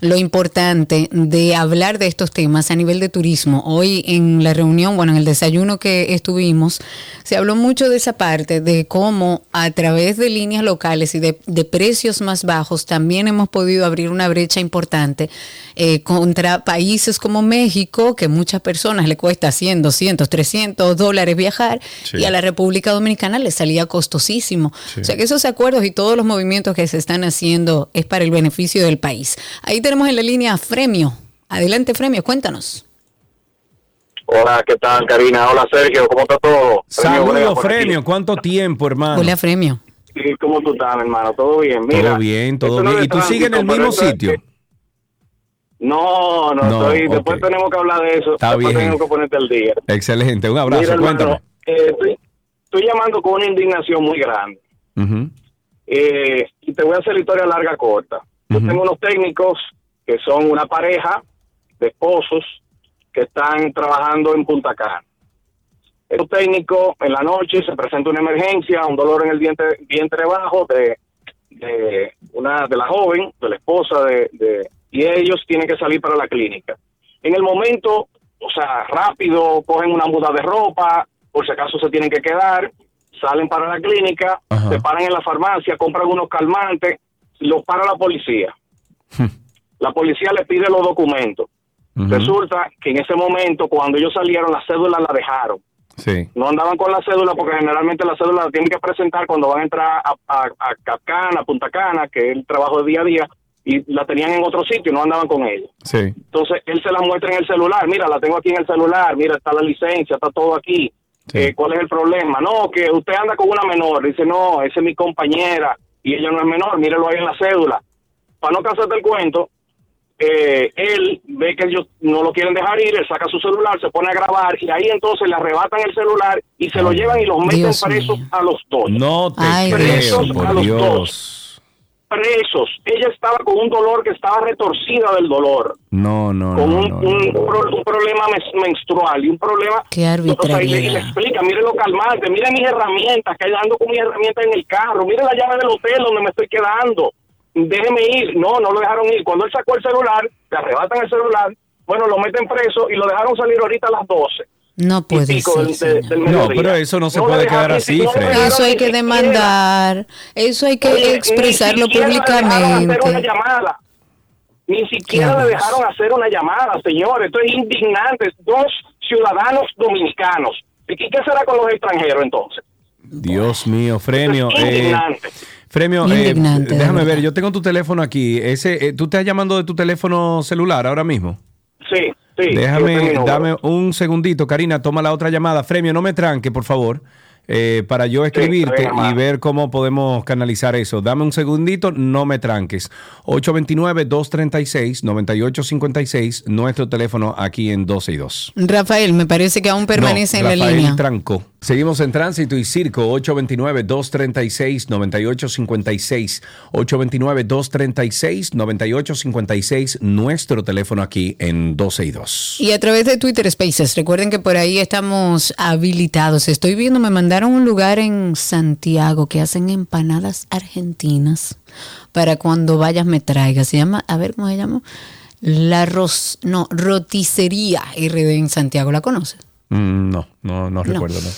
lo importante de hablar de estos temas a nivel de turismo. Hoy en la reunión, bueno, en el desayuno que estuvimos, se habló mucho de esa parte, de cómo a través de líneas locales y de, de precios más bajos también hemos podido abrir una brecha importante eh, contra países como México, que muchas personas le cuesta 100, 200, 300 dólares viajar, Sí. y a la República Dominicana le salía costosísimo. Sí. O sea que esos acuerdos y todos los movimientos que se están haciendo es para el beneficio del país. Ahí tenemos en la línea a Fremio. Adelante, Fremio, cuéntanos. Hola, ¿qué tal, Karina? Hola, Sergio, ¿cómo está todo? Saludos. Fremio. ¿Cuánto tiempo, hermano? Hola, Fremio. ¿Cómo tú estás, hermano? ¿Todo bien? Mira, todo bien, todo no bien. ¿Y tú sigues en el mismo sitio? No, no, No, estoy, después tenemos que hablar de eso. Está después bien. tenemos que ponerte al día. Excelente. Un abrazo. Mira, hermano, Cuéntame. eh, estoy, estoy llamando con una indignación muy grande. Eh, y te voy a hacer la historia larga corta. Yo tengo unos técnicos que son una pareja de esposos que están trabajando en Punta Cana. Estos técnicos en la noche se presenta una emergencia, un dolor en el vientre, vientre bajo de, de una de la joven, de la esposa de, de- y ellos tienen que salir para la clínica. En el momento, o sea, rápido, cogen una muda de ropa, por si acaso se tienen que quedar, salen para la clínica, se paran en la farmacia, compran unos calmantes, los para la policía. La policía le pide los documentos. Resulta que en ese momento, cuando ellos salieron, la cédula la dejaron. Sí. No andaban con la cédula porque generalmente la cédula la tienen que presentar cuando van a entrar a, a, a Capcana, a Punta Cana, que es el trabajo de día a día, y la tenían en otro sitio y no andaban con ella. Sí. Entonces él se la muestra en el celular, mira, la tengo aquí en el celular, mira, está la licencia, está todo aquí. Eh, ¿Cuál es el problema? No, que usted anda con una menor. Dice, no, esa es mi compañera y ella no es menor, mírelo ahí en la cédula. Para no cansarte el cuento, eh, él ve que ellos no lo quieren dejar ir, él saca su celular, se pone a grabar y ahí entonces le arrebatan el celular y se lo llevan y los meten Dios presos a los dos. No te creo, Presos a los Dios. dos. Presos. Ella estaba con un dolor que estaba retorcida del dolor No, no, con no, un, no, un pro- un problema menstrual y un problema Qué o sea, y le, y le arbitrariedad. explica, mire lo calmante, mire mis herramientas, que ando con mis herramientas en el carro, mire la llave del hotel donde me estoy quedando. déjeme ir. No, no lo dejaron ir. Cuando él sacó el celular, le arrebatan el celular, bueno, lo meten preso y lo dejaron salir ahorita a las 12. No puede ser. del No, pero eso no se No puede quedar así. Eso hay que demandar, eso hay que Oye, expresarlo ni siquiera le dejaron hacer una públicamente. llamada. Ni siquiera le dejaron hacer una llamada, señores. Esto es indignante. Dos ciudadanos dominicanos. ¿Y qué será con los extranjeros entonces? Dios mío, Fremio. Es eh, indignante. Fremio, eh, de déjame ver, yo tengo tu teléfono aquí. Ese, eh, ¿Tú estás llamando de tu teléfono celular ahora mismo? Sí, sí. Déjame, dame un segundito, Karina, toma la otra llamada. Fremio, no me tranque, por favor, eh, para yo escribirte y ver cómo podemos canalizar eso. Dame un segundito, no me tranques. 829-236-9856, nuestro teléfono aquí en 12 y 2. Rafael, me parece que aún permanece No, en la Rafael línea. Trancó. Seguimos en tránsito y circo 829-236-9856. 829-236-9856, nuestro teléfono aquí en 12 y 2. Y a través de Twitter Spaces, recuerden que por ahí estamos habilitados. Estoy viendo, me mandaron un lugar en Santiago que hacen empanadas argentinas para cuando vayas me traigas. Se llama, a ver cómo se llama. La Ros, no, Roticería RD en Santiago. ¿La conoces? Mm, no, no, no recuerdo. No.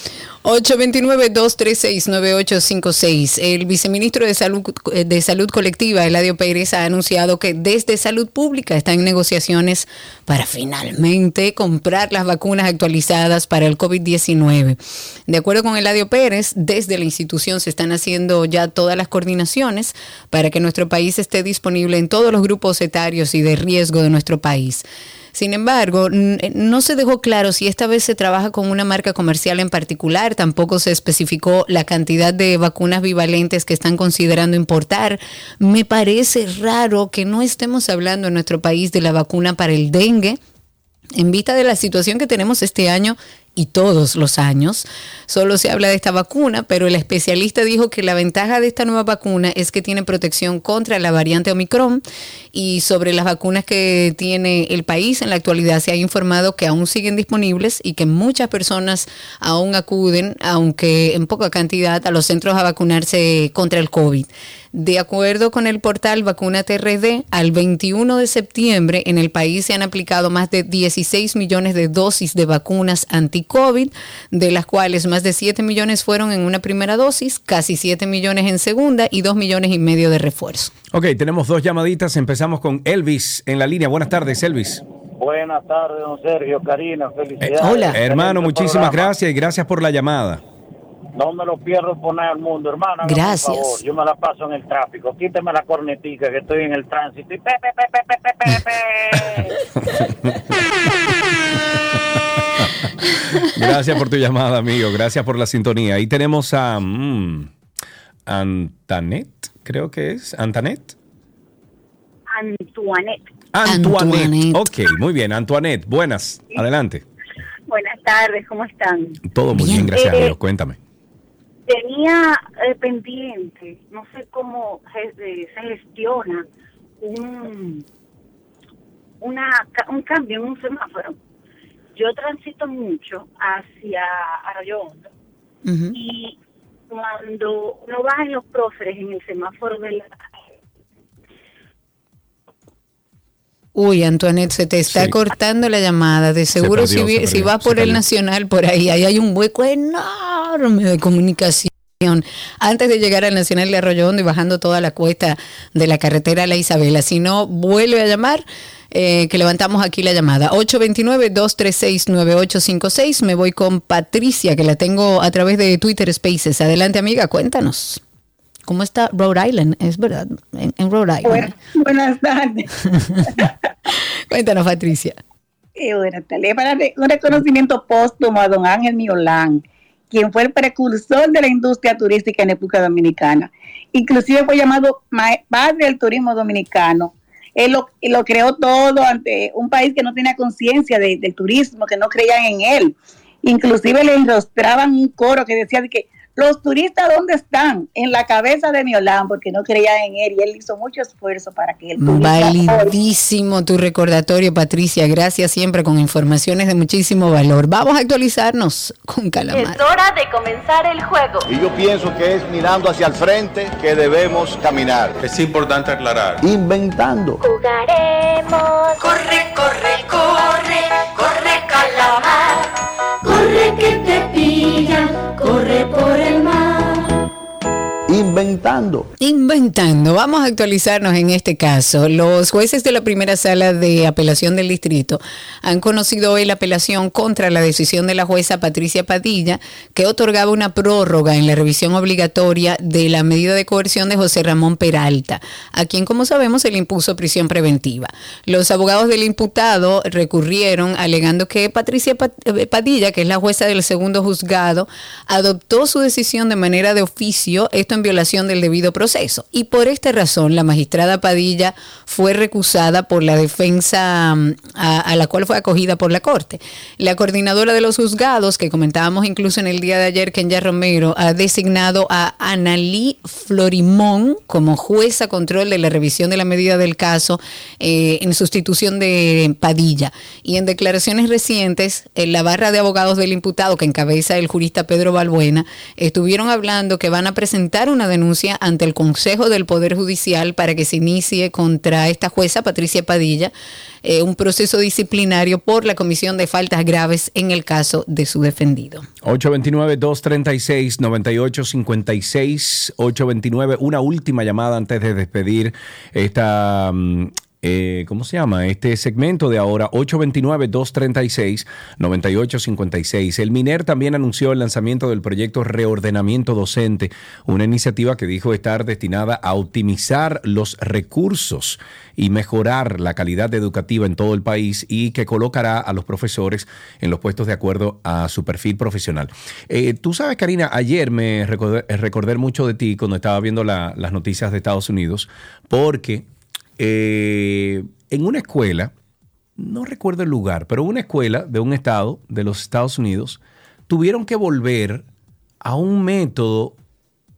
829-236-9856. El viceministro de Salud, de Salud Colectiva, Eladio Pérez, ha anunciado que desde Salud Pública está en negociaciones para finalmente comprar las vacunas actualizadas para el COVID-19. De acuerdo con Eladio Pérez, desde la institución se están haciendo ya todas las coordinaciones para que nuestro país esté disponible en todos los grupos etarios y de riesgo de nuestro país. Sin embargo, n- no se dejó claro si esta vez se trabaja con una marca comercial en particular, tampoco se especificó la cantidad de vacunas bivalentes que están considerando importar. Me parece raro que no estemos hablando en nuestro país de la vacuna para el dengue, en vista de la situación que tenemos este año y todos los años, solo se habla de esta vacuna, pero el especialista dijo que la ventaja de esta nueva vacuna es que tiene protección contra la variante Omicron y sobre las vacunas que tiene el país en la actualidad se ha informado que aún siguen disponibles y que muchas personas aún acuden, aunque en poca cantidad, a los centros a vacunarse contra el COVID. De acuerdo con el portal Vacuna TRD, al 21 de septiembre en el país se han aplicado más de 16 millones de dosis de vacunas anti-COVID, de las cuales más de 7 millones fueron en una primera dosis, casi 7 millones en segunda y 2 millones y medio de refuerzo. Ok, tenemos dos llamaditas. Empezamos con Elvis en la línea. Buenas tardes, Elvis. Buenas tardes, don Sergio, Karina, felicidades. Hermano, Excelente muchísimas programa. gracias y gracias por la llamada. No me lo pierdo poner al mundo, hermano. Gracias. favor, Yo me la paso en el tráfico. Quíteme la cornetica que estoy en el tránsito. Y pe, pe, pe, Gracias por tu llamada, amigo. Gracias por la sintonía. Ahí tenemos a mm, Antanet, creo que es. Antanet. Antoinette. Antoinette. Ok, muy bien. Antoinette, buenas. Adelante. Buenas tardes, ¿cómo están? Todo muy bien, gracias a Eh, Dios. Cuéntame. Tenía eh, pendiente, no sé cómo ge- eh, se gestiona un, una, un cambio en un semáforo. Yo transito mucho hacia Arroyo Hondo y cuando uno va en los próceres en el semáforo de la Uy, Antoinette, se te está cortando la llamada. De seguro perdió, si, si vas se por el. Nacional, por ahí, ahí hay un hueco enorme de comunicación. Antes de llegar al Nacional de Arroyo Hondo y bajando toda la cuesta de la carretera La Isabela. Si no, vuelve a llamar, eh, que levantamos aquí la llamada. 829-236-9856. Me voy con Patricia, que la tengo a través de Twitter Spaces. Adelante, amiga, cuéntanos. ¿Cómo está Rhode Island? Es verdad, en, en Rhode Island. Buenas tardes. Cuéntanos, Patricia. Eh, buenas tardes. Para un reconocimiento póstumo a don Ángel Miolán, quien fue el precursor de la industria turística en República Dominicana. Inclusive fue llamado ma- padre del turismo dominicano. Él lo creó todo ante un país que no tenía conciencia de- del turismo, que no creían en él. Inclusive le enrostraban un coro que decía de que Los turistas, ¿dónde están? En la cabeza de Miolán, porque no creían en él y él hizo mucho esfuerzo para que el turista Validísimo tu recordatorio, Patricia. Gracias siempre con informaciones de muchísimo valor. Vamos a actualizarnos con Calamar. hora de comenzar el juego. Y yo pienso que es mirando hacia el frente que debemos caminar. Es importante aclarar. Inventando. Jugaremos. Corre, corre, corre por el mar. Inventando. Inventando. Vamos a actualizarnos en este caso. Los jueces de la primera sala de apelación del distrito han conocido hoy la apelación contra la decisión de la jueza Patricia Padilla que otorgaba una prórroga en la revisión obligatoria de la medida de coerción de José Ramón Peralta, a quien como sabemos se le impuso prisión preventiva. Los abogados del imputado recurrieron alegando que Patricia Pa- eh, Padilla, que es la jueza del segundo juzgado, adoptó su decisión de manera de oficio, esto en violación del debido proceso. Y por esta razón, la magistrada Padilla fue recusada por la defensa mm, a, la cual fue acogida por la Corte. La coordinadora de los juzgados, que comentábamos incluso en el día de ayer, Kenya Romero, ha designado a Analí Florimón como jueza control de la revisión de la medida del caso eh, en sustitución de Padilla. Y en declaraciones recientes, en la barra de abogados del imputado que encabeza el jurista Pedro Balbuena, estuvieron hablando que van a presentar una denuncia ante el Consejo del Poder Judicial para que se inicie contra esta jueza, Patricia Padilla, eh, un proceso disciplinario por la comisión de faltas graves en el caso de su defendido. 829-236-9856. 829, una última llamada antes de despedir esta. Eh, ¿Cómo se llama? Este segmento de ahora, 829-236-9856. El MINER también anunció el lanzamiento del proyecto Reordenamiento Docente, una iniciativa que dijo estar destinada a optimizar los recursos y mejorar la calidad educativa en todo el país y que colocará a los profesores en los puestos de acuerdo a su perfil profesional. Eh, Tú sabes, Karina, ayer me recordé, recordé mucho de ti cuando estaba viendo la- las noticias de Estados Unidos, porque eh, en una escuela, no recuerdo el lugar, pero una escuela de un estado de los Estados Unidos, tuvieron que volver a un método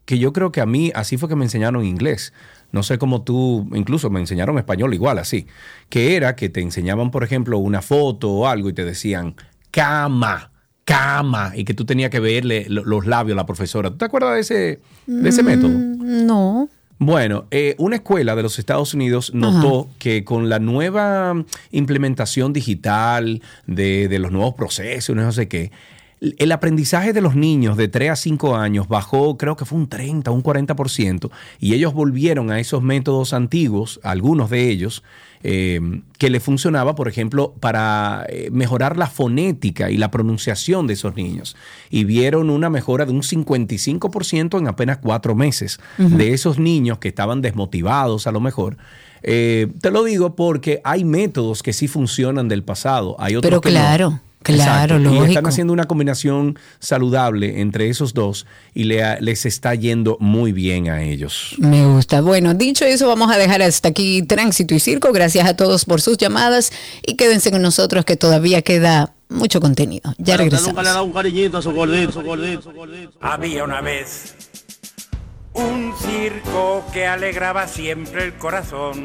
que yo creo que a mí así fue que me enseñaron inglés. No sé cómo tú, incluso me enseñaron español igual así, que era que te enseñaban, por ejemplo, una foto o algo y te decían cama, cama, y que tú tenías que verle lo- los labios a la profesora. ¿Tú te acuerdas de ese, de ese método? Mm, No. Bueno, eh, una escuela de los Estados Unidos notó que con la nueva implementación digital de, de los nuevos procesos, no sé qué, el aprendizaje de los niños de 3 a 5 años bajó, creo que fue un 30, un 40%, y ellos volvieron a esos métodos antiguos, algunos de ellos, eh, que le funcionaba, por ejemplo, para eh, mejorar la fonética y la pronunciación de esos niños. Y vieron una mejora de un 55% en apenas cuatro meses de esos niños que estaban desmotivados a lo mejor. Eh, te lo digo porque hay métodos que sí funcionan del pasado, hay otros Pero que no. Claro, Exacto. Y están lógico. haciendo una combinación saludable entre esos dos y le- les está yendo muy bien a ellos. Me gusta. Bueno, dicho eso, vamos a dejar hasta aquí Tránsito y Circo. Gracias a todos por sus llamadas y quédense con nosotros que todavía queda mucho contenido. Ya regresamos. le da un cariñito a su gordito, su gordito, su gordito. Había una vez un circo que alegraba siempre el corazón.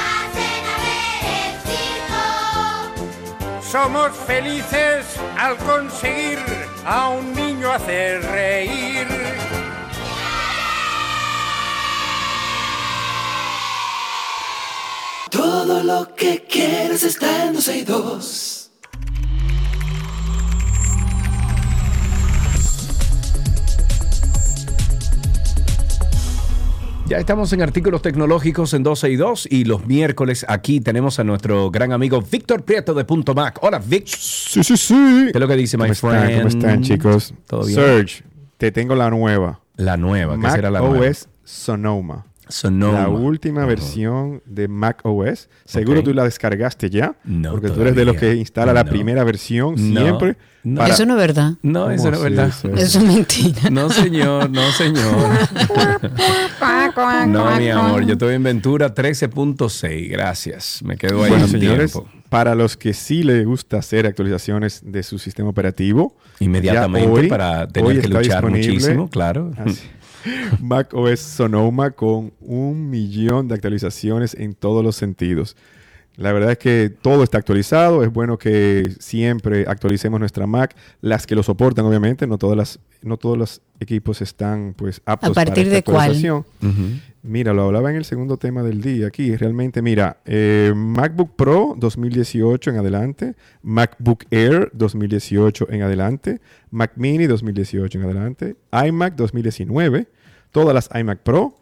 Somos felices al conseguir a un niño hacer reír. Todo lo que quieres está en 12 y 2. Ya estamos en artículos tecnológicos en 12 y 2 y los miércoles aquí tenemos a nuestro gran amigo Víctor Prieto de Punto Mac. Hola, Vic. Sí, sí, sí. ¿Qué es lo que dice, my ¿Cómo están? friend? ¿Cómo están, chicos? ¿Todo bien? Serge, te tengo la nueva. La nueva, ¿qué Mac será la nueva? OS Sonoma. Sonoma. La última versión de Mac OS. Seguro tú la descargaste ya. No, porque tú eres de los que instala la primera versión siempre. no. Para- Eso no es verdad. No, ¿Cómo eso no es verdad. Eso Eso es mentira. No, señor, no, señor. No, mi amor, yo estoy en Ventura 13.6. Gracias. Me quedo ahí Bueno, un señores, tiempo. para los que sí les gusta hacer actualizaciones de su sistema operativo, Inmediatamente hoy- para tener hoy que está luchar muchísimo, claro. así, Mac OS Sonoma con un millón de actualizaciones en todos los sentidos. La verdad es que todo está actualizado. Es bueno que siempre actualicemos nuestra Mac, las que lo soportan, obviamente. No todas las, no todos los equipos están pues aptos ¿A partir para esta de cuál? actualización. Mira, lo hablaba en el segundo tema del día aquí. Realmente, mira, eh, MacBook Pro 2018 en adelante, MacBook Air 2018 en adelante, Mac Mini 2018 en adelante, iMac 2019, todas las iMac Pro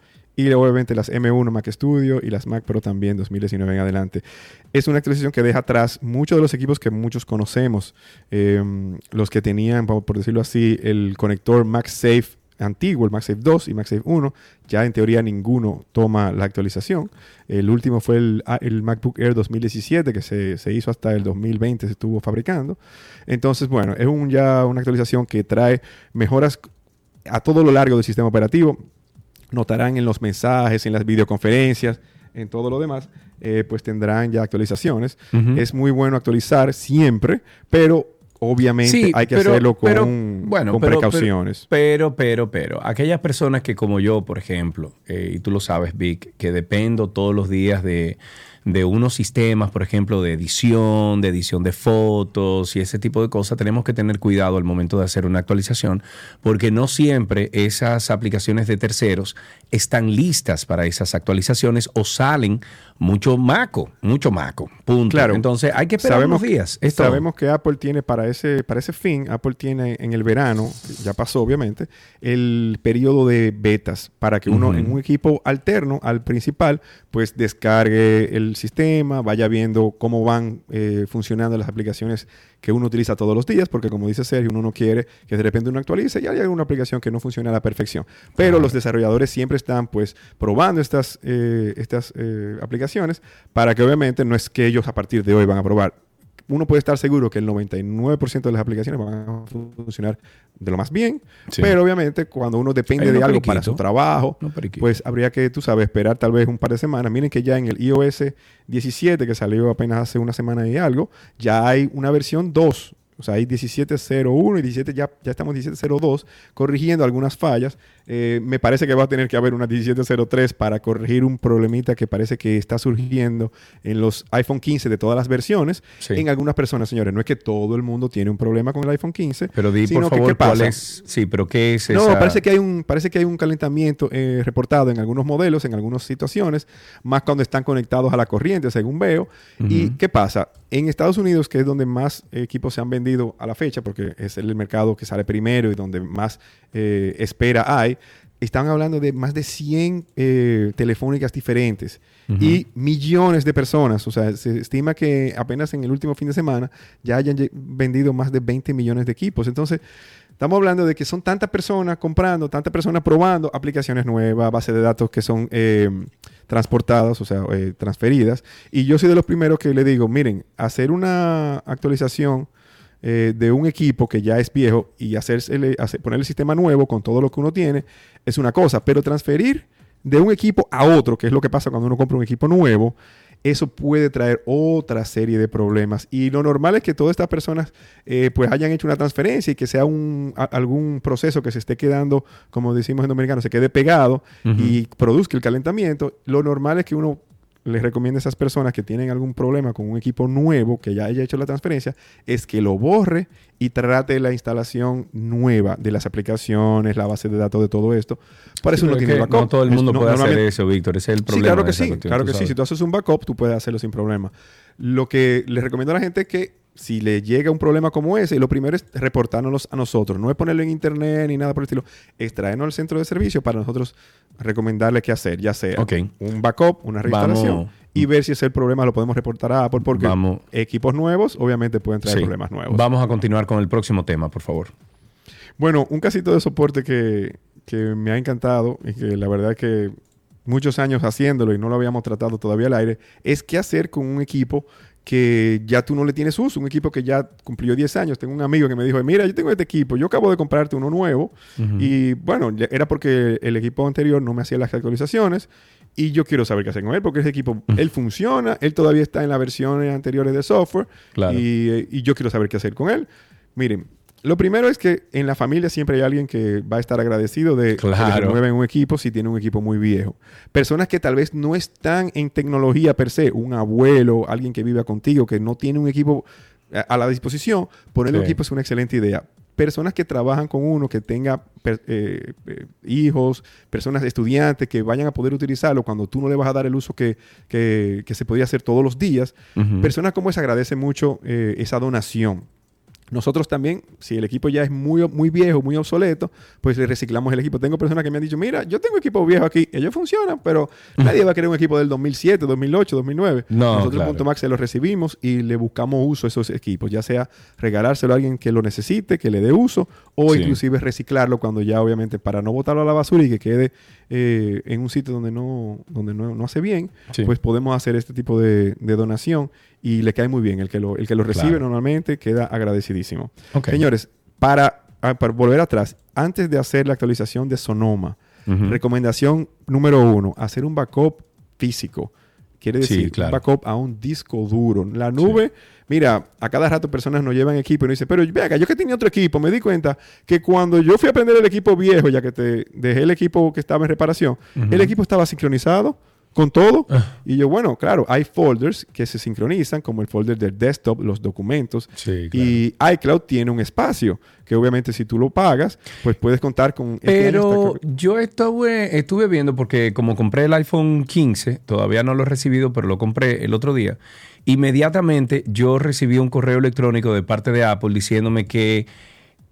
y obviamente las M1 Mac Studio y las Mac Pro también 2019 en adelante. Es una actualización que deja atrás muchos de los equipos que muchos conocemos, eh, los que tenían, por decirlo así, el conector MagSafe antiguo, el MagSafe 2 y MagSafe 1, ya en teoría ninguno toma la actualización. El último fue el, ah, el MacBook Air 2017, que se, se hizo hasta el 2020, se estuvo fabricando. Entonces, bueno, es un, ya una actualización que trae mejoras a todo lo largo del sistema operativo. Notarán en los mensajes, en las videoconferencias, en todo lo demás, eh, pues tendrán ya actualizaciones. Es muy bueno actualizar siempre, pero obviamente Sí, hay que pero- hacerlo con, pero, bueno, con pero- precauciones. Pero, pero, pero, aquellas personas que como yo, por ejemplo, eh, y tú lo sabes, Vic, que dependo todos los días de, de unos sistemas, por ejemplo, de edición, de edición de fotos y ese tipo de cosas, tenemos que tener cuidado al momento de hacer una actualización, porque no siempre esas aplicaciones de terceros están listas para esas actualizaciones o salen mucho maco, mucho maco. Punto. Claro. Entonces hay que esperar sabemos unos días. Sabemos que Apple tiene para ese, para ese fin, Apple tiene en el verano, ya pasó obviamente, el periodo de betas para que uno en un equipo alterno al principal, pues descargue el sistema, vaya viendo cómo van eh, funcionando las aplicaciones que uno utiliza todos los días, porque como dice Sergio, uno no quiere que de repente uno actualice y hay alguna aplicación que no funciona a la perfección. Pero los desarrolladores siempre están pues probando estas, eh, estas eh, aplicaciones para que obviamente no es que ellos a partir de hoy van a probar. Uno puede estar seguro que el 99% de las aplicaciones van a funcionar de lo más bien, Sí. pero obviamente cuando uno depende de algo para su trabajo, pues habría que, tú sabes, esperar tal vez un par de semanas. Miren que ya en el iOS 17, que salió apenas hace una semana y algo, ya hay una versión 2. O sea, hay 17.01 y 17, ya, ya estamos en 17.02, corrigiendo algunas fallas. Eh, me parece que va a tener que haber una 17.03 para corregir un problemita que parece que está surgiendo en los iPhone 15 de todas las versiones. Sí. En algunas personas, señores, no es que todo el mundo tiene un problema con el iPhone 15. Pero di, sino por que, favor, ¿qué pasa? cuál es. Sí, pero ¿qué es No, esa- parece que hay un parece que hay un calentamiento eh, reportado en algunos modelos, en algunas situaciones, más cuando están conectados a la corriente, según veo. ¿Y qué pasa? En Estados Unidos, que es donde más equipos se han vendido a la fecha, porque es el mercado que sale primero y donde más eh, espera hay, están hablando de más de 100 eh, telefónicas diferentes y millones de personas. O sea, se estima que apenas en el último fin de semana ya hayan vendido más de 20 millones de equipos. Entonces, estamos hablando de que son tantas personas comprando, tantas personas probando aplicaciones nuevas, bases de datos que son eh, transportadas, o sea, eh, transferidas. Y yo soy de los primeros que le digo, miren, hacer una actualización eh, de un equipo que ya es viejo y hacerse, hacer- poner el sistema nuevo con todo lo que uno tiene es una cosa, pero transferir de un equipo a otro, que es lo que pasa cuando uno compra un equipo nuevo, eso puede traer otra serie de problemas. Y lo normal es que todas estas personas eh, pues hayan hecho una transferencia y que sea un, a- algún proceso que se esté quedando, como decimos en dominicano, se quede pegado y produzca el calentamiento. Lo normal es que uno les recomienda a esas personas que tienen algún problema con un equipo nuevo que ya haya hecho la transferencia, es que lo borre y trate la instalación nueva de las aplicaciones, la base de datos de todo esto. Por eso uno pero tiene backup. No todo el Es- mundo no- puede hacer eso, Víctor. Ese es el problema. Sí, claro que sí, cuestión, claro que sí. Si tú haces un backup, tú puedes hacerlo sin problema. Lo que les recomiendo a la gente es que si le llega un problema como ese, lo primero es reportárnoslos a nosotros. No es ponerlo en internet ni nada por el estilo. Es traernos al centro de servicio para nosotros recomendarle qué hacer, ya sea un backup, una reinstalación Vamos. y ver si ese el problema lo podemos reportar a Apple porque Vamos. equipos nuevos obviamente pueden traer Sí. problemas nuevos. Vamos a continuar con el próximo tema, por favor. Bueno, un casito de soporte que, que me ha encantado y que la verdad es que muchos años haciéndolo y no lo habíamos tratado todavía al aire, es qué hacer con un equipo que ya tú no le tienes uso, un equipo que ya cumplió 10 años. Tengo un amigo que me dijo, mira, yo tengo este equipo, yo acabo de comprarte uno nuevo y bueno, era porque el equipo anterior no me hacía las actualizaciones y yo quiero saber qué hacer con él porque ese equipo, él funciona, él todavía está en las versiones anteriores de software Claro. y, y yo quiero saber qué hacer con él. Miren, lo primero es que en la familia siempre hay alguien que va a estar agradecido de que renueven un equipo si tiene un equipo muy viejo. Personas que tal vez no están en tecnología per se, un abuelo, alguien que viva contigo, que no tiene un equipo a, a la disposición, ponerle un equipo es una excelente idea. Personas que trabajan con uno, que tenga eh, eh, hijos, personas estudiantes que vayan a poder utilizarlo cuando tú no le vas a dar el uso que, que- que se podía hacer todos los días. Personas como esa agradecen mucho eh, esa donación. Nosotros también, si el equipo ya es muy, muy viejo, muy obsoleto, pues le reciclamos el equipo. Tengo personas que me han dicho, mira, yo tengo equipo viejo aquí, ellos funcionan, pero nadie va a querer un equipo del 2007, 2008, 2009. No, Nosotros claro. en Punto Max se los recibimos y le buscamos uso a esos equipos, ya sea regalárselo a alguien que lo necesite, que le dé uso, o Sí. inclusive reciclarlo cuando ya obviamente para no botarlo a la basura y que quede eh, en un sitio donde no, donde no, no hace bien, Sí. pues podemos hacer este tipo de, de donación y le cae muy bien. El que lo, el que lo recibe Claro. normalmente queda agradecidísimo. Señores, para, ah, para volver atrás, antes de hacer la actualización de Sonoma, recomendación número uno, hacer un backup físico. Quiere Sí, decir, claro. un backup a un disco duro. La nube, mira, a cada rato personas nos llevan equipo y nos dicen, pero ve acá, yo que tenía otro equipo, me di cuenta que cuando yo fui a aprender el equipo viejo, ya que te dejé el equipo que estaba en reparación, el equipo estaba sincronizado con todo. Y yo, bueno, claro, hay folders que se sincronizan, como el folder del desktop, los documentos. Y iCloud tiene un espacio, que obviamente si tú lo pagas, pues puedes contar con... Pero yo estuve, estuve viendo porque como compré el iPhone 15, todavía no lo he recibido, pero lo compré el otro día. Inmediatamente yo recibí un correo electrónico de parte de Apple diciéndome que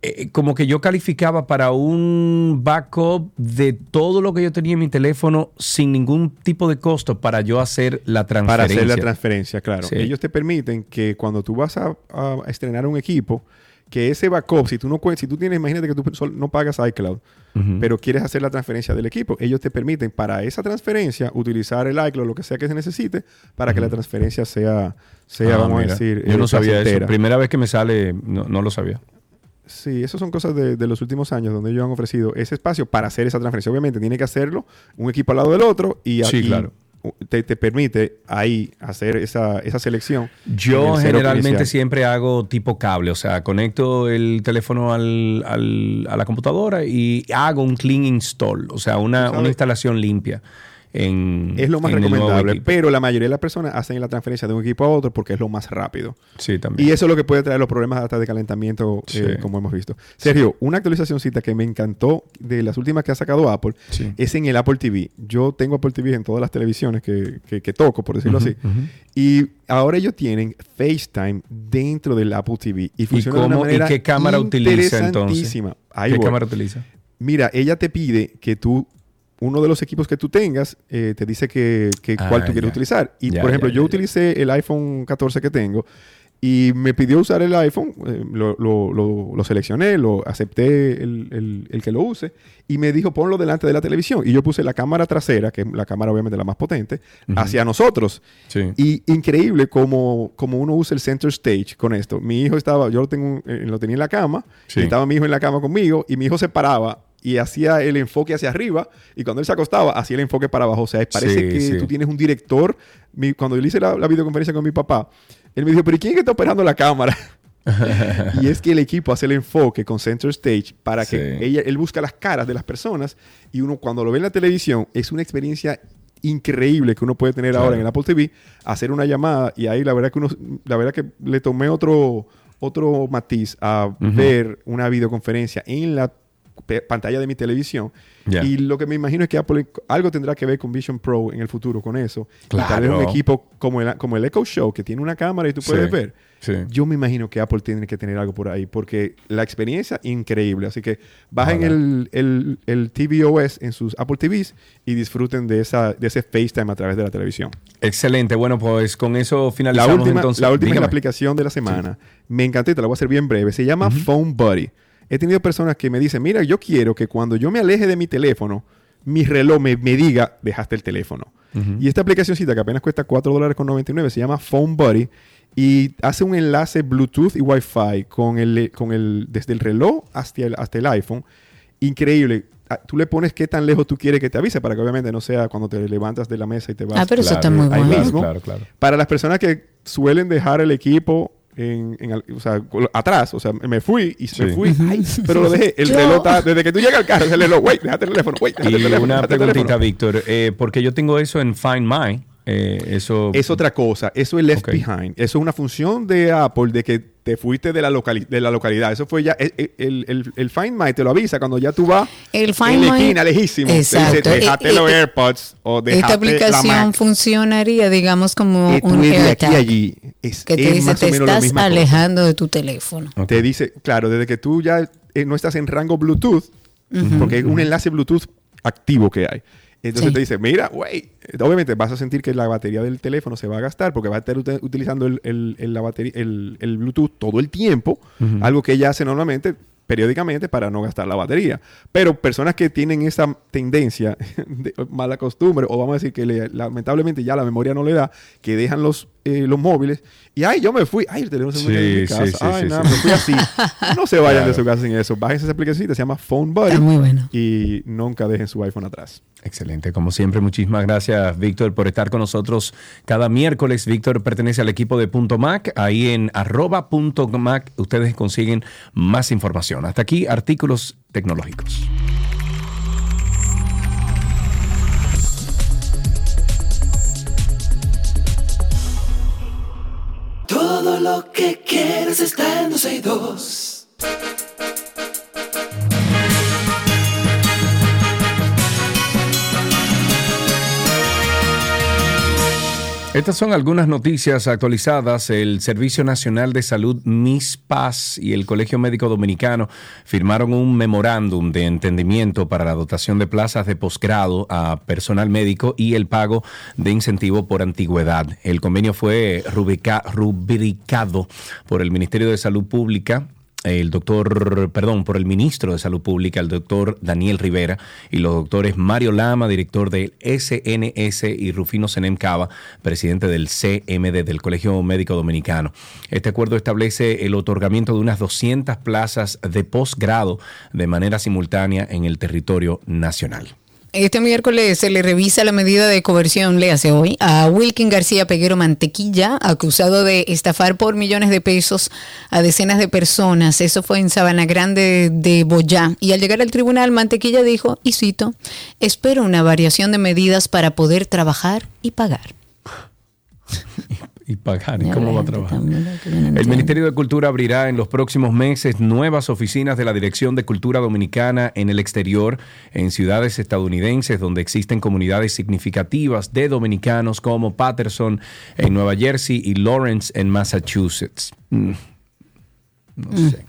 eh, como que yo calificaba para un backup de todo lo que yo tenía en mi teléfono sin ningún tipo de costo para yo hacer la Para transferencia. hacer la transferencia, claro. Sí. Ellos te permiten que cuando tú vas a, a estrenar un equipo, que ese backup, si tú no si tú tienes, imagínate que tú no pagas iCloud, pero quieres hacer la transferencia del equipo, ellos te permiten para esa transferencia utilizar el iCloud, lo que sea que se necesite, para que la transferencia sea, sea Ah, vamos mira, a decir, Yo eh, no sabía eso. Primera vez que me sale, no, no lo sabía. Sí, esas son cosas de, de los últimos años donde ellos han ofrecido ese espacio para hacer esa transferencia. Obviamente tiene que hacerlo un equipo al lado del otro y, Sí, y claro. Te, te permite ahí hacer esa, esa selección. Yo generalmente inicial. siempre hago tipo cable, o sea, conecto el teléfono al, al- a la computadora y hago un clean install, o sea, una, una instalación limpia. En, Es lo más recomendable, pero la mayoría de las personas hacen la transferencia de un equipo a otro porque es lo más rápido. Sí, también. Y eso es lo que puede traer los problemas hasta de calentamiento, Sí. eh, como hemos visto. Sergio, una actualizacióncita que me encantó de las últimas que ha sacado Apple Sí. es en el Apple TV. Yo tengo Apple TV en todas las televisiones que, que- que toco, por decirlo así. Y ahora ellos tienen FaceTime dentro del Apple TV. Y funciona de cómo- una y manera qué cámara utiliza, entonces? ¿Qué voy. cámara utiliza? Mira, ella te pide que tú, uno de los equipos que tú tengas, eh, te dice que, que Ah, cuál tú quieres ya. utilizar. Y por ejemplo, yo utilicé el iPhone 14 que tengo y me pidió usar el iPhone, eh, lo, lo- lo- lo seleccioné, lo acepté el, el- el que lo use y me dijo ponlo delante de la televisión. Y yo puse la cámara trasera, que es la cámara obviamente la más potente, Ujú. hacia nosotros. Sí. Y increíble como, como uno usa el center stage con esto. Mi hijo estaba, yo lo, tengo, eh, lo tenía en la cama, Sí. y estaba mi hijo en la cama conmigo, y mi hijo se paraba y hacía el enfoque hacia arriba, y cuando él se acostaba, hacía el enfoque para abajo. O sea, parece Sí, que sí. tú tienes un director. Mi- cuando yo hice la, la videoconferencia con mi papá, él me dijo, pero ¿y quién es que está operando la cámara? y es que el equipo hace el enfoque con Center Stage para que Sí. ella, él busca las caras de las personas y uno cuando lo ve en la televisión es una experiencia increíble que uno puede tener Claro. ahora en el Apple TV, hacer una llamada y ahí la verdad que uno, la verdad que le tomé otro, otro matiz a Ujú. ver una videoconferencia en la pantalla de mi televisión. Y lo que me imagino es que Apple algo tendrá que ver con Vision Pro en el futuro con eso. Y tal vez un Claro. equipo como el, como el Echo Show que tiene una cámara y tú puedes Sí. ver. Sí. Yo me imagino que Apple tiene que tener algo por ahí porque la experiencia increíble. Así que bajen el, el, el tvOS en sus Apple TVs y disfruten de, esa, de ese FaceTime a través de la televisión. Excelente. Bueno, pues con eso La finalizamos última, entonces. la última es la aplicación de la semana. Me encantó y te la voy a hacer bien breve. Se llama Phone Buddy. He tenido personas que me dicen, mira, yo quiero que cuando yo me aleje de mi teléfono, mi reloj me, me diga, dejaste el teléfono. Y esta aplicacióncita que apenas cuesta 4 dólares con 99 se llama Phone Buddy y hace un enlace Bluetooth y Wi-Fi con el, con el, desde el reloj hasta el, hasta el iPhone. Increíble. Ah, Tú le pones qué tan lejos tú quieres que te avise para que obviamente no sea cuando te levantas de la mesa y te vas Ah, pero eso está muy ahí bueno. mismo. Claro, claro. Para las personas que suelen dejar el equipo en, en o sea, atrás, o sea, me fui y me Sí. fui, ay, pero lo dejé. El Yo- reloj está, desde que tú llegas al carro, el reloj, wait, déjate el teléfono, wait, déjate el Y teléfono. una déjate el preguntita. Víctor, eh, porque yo tengo eso en Find My. eh, eso Es otra cosa, eso es left behind. Eso es una función de Apple de que te fuiste de la, locali- de la localidad. Eso fue ya, el, el- el- el Find My te lo avisa cuando ya tú vas El en Find la My- esquina, lejísimo. Te Exacto. dice, déjate Eh, los eh, AirPods o Esta la aplicación Mac. funcionaría, digamos, como Eh, un AirTag. allí. Es, que te es dice, más o te menos la estás cosa. alejando de tu teléfono. Te dice, claro, desde que tú ya eh, no estás en rango Bluetooth, porque es un enlace Bluetooth activo que hay. Entonces Sí. te dice, mira, güey, obviamente vas a sentir que la batería del teléfono se va a gastar porque va a estar ut- utilizando el, el- el- la batería, el, el Bluetooth todo el tiempo, algo que ella hace normalmente periódicamente para no gastar la batería. Pero personas que tienen esa tendencia de mala costumbre, o vamos a decir que le- lamentablemente ya la memoria no le da, que dejan los, eh, los móviles y, ay, yo me fui, ay, el teléfono se me en mi casa, sí, sí, ay, sí, nada, me fui así. No se vayan de su casa sin eso. Bájense esa aplicación, se llama Phone Buddy. Está muy bueno. Y nunca dejen su iPhone atrás. Excelente, como siempre, muchísimas gracias, Víctor, por estar con nosotros cada miércoles. Víctor pertenece al equipo de Punto Mac. Ahí en arroba punto Mac ustedes consiguen más información. Hasta aquí, artículos tecnológicos. Todo lo que quieres está en 12 y 2. Estas son algunas noticias actualizadas. El Servicio Nacional de Salud MISPAS y el Colegio Médico Dominicano firmaron un memorándum de entendimiento para la dotación de plazas de posgrado a personal médico y el pago de incentivo por antigüedad. El convenio fue rubrica- rubricado por el Ministerio de Salud Pública el doctor, perdón, por el ministro de Salud Pública, el doctor Daniel Rivera, y los doctores Mario Lama, director del SNS, y Rufino Senem Cava, presidente del CMD, del Colegio Médico Dominicano. Este acuerdo establece el otorgamiento de unas 200 plazas de posgrado de manera simultánea en el territorio nacional. Este miércoles se le revisa la medida de coerción, le hace hoy, a Wilkin García Peguero Mantequilla, acusado de estafar por millones de pesos a decenas de personas. Eso fue en Sabana Grande de Boyá. Y al llegar al tribunal, Mantequilla dijo, y cito, espero una variación de medidas para poder trabajar y pagar. y pagar. ¿Y cómo va a trabajar? El. Ministerio de Cultura abrirá en los próximos meses nuevas oficinas de la Dirección de Cultura Dominicana en el exterior, en ciudades estadounidenses donde existen comunidades significativas de dominicanos como Patterson en Nueva Jersey y Lawrence en Massachusetts. Mm. No sé.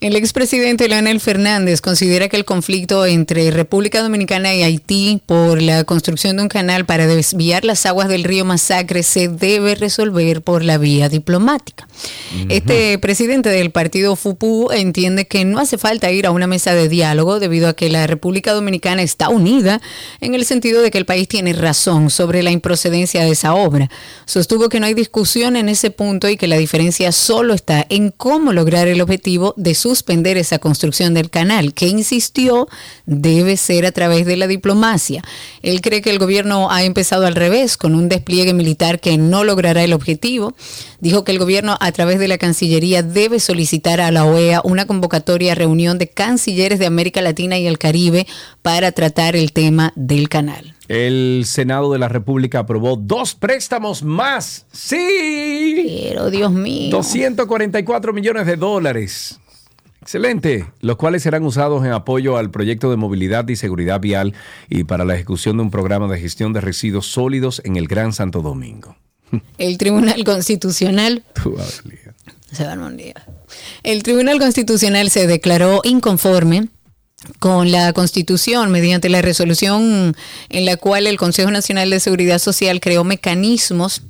El expresidente Leonel Fernández considera que el conflicto entre República Dominicana y Haití por la construcción de un canal para desviar las aguas del río Masacre se debe resolver por la vía diplomática. Este presidente del partido FUPU entiende que no hace falta ir a una mesa de diálogo debido a que la República Dominicana está unida en el sentido de que el país tiene razón sobre la improcedencia de esa obra. Sostuvo que no hay discusión en ese punto y que la diferencia solo está en cómo lograr el objetivo de suspender esa construcción del canal, que insistió debe ser a través de la diplomacia. Él cree que el gobierno ha empezado al revés, con un despliegue militar que no logrará el objetivo. Dijo que el gobierno a través de la Cancillería debe solicitar a la OEA una convocatoria a reunión de cancilleres de América Latina y el Caribe para tratar el tema del canal. El Senado de la República aprobó dos préstamos más. Sí. Pero Dios mío. 244 millones de dólares. Excelente, los cuales serán usados en apoyo al proyecto de movilidad y seguridad vial y para la ejecución de un programa de gestión de residuos sólidos en el Gran Santo Domingo. El Tribunal Constitucional Tú. Se van un día. El Tribunal Constitucional se declaró inconforme con la Constitución mediante la resolución en la cual el Consejo Nacional de Seguridad Social creó mecanismos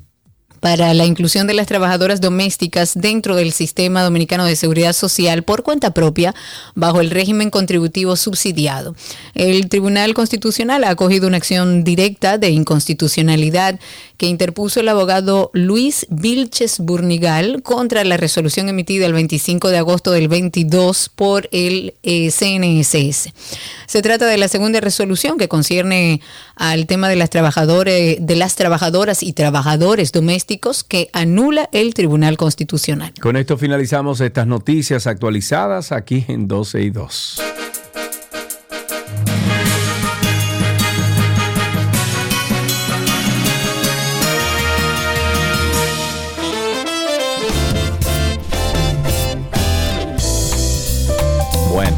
para la inclusión de las trabajadoras domésticas dentro del sistema dominicano de seguridad social por cuenta propia bajo el régimen contributivo subsidiado. El Tribunal Constitucional ha acogido una acción directa de inconstitucionalidad que interpuso el abogado Luis Vilches Burnigal contra la resolución emitida el 25 de agosto del 22 por el eh, CNSS. Se trata de la segunda resolución que concierne al tema de las trabajadores, de las trabajadoras y trabajadores domésticos que anula el Tribunal Constitucional. Con esto finalizamos estas noticias actualizadas aquí en 12 y 2. Bueno,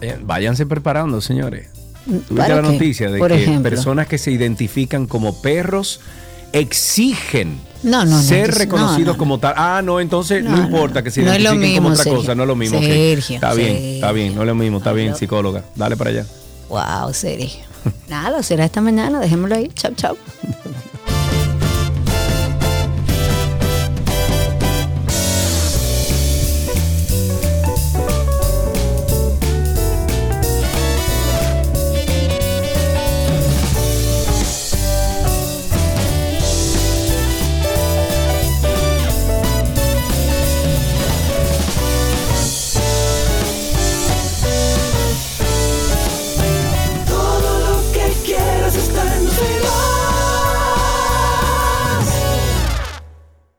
eh, váyanse preparando, señores. Tuviste ¿Para la qué? noticia de Por que ejemplo. personas que se identifican como perros exigen No, no, no, ser no, reconocidos no, no. como tal. Ah, no, entonces no, importa que se identifiquen como mismo, otra Sergio. cosa, no es lo mismo. Sergio, Está bien, Sergio. está bien, no es lo mismo, está bien, psicóloga. Dale para allá. Wow, Sergio. Nada, será esta mañana. Dejémoslo ahí. Chao, chao.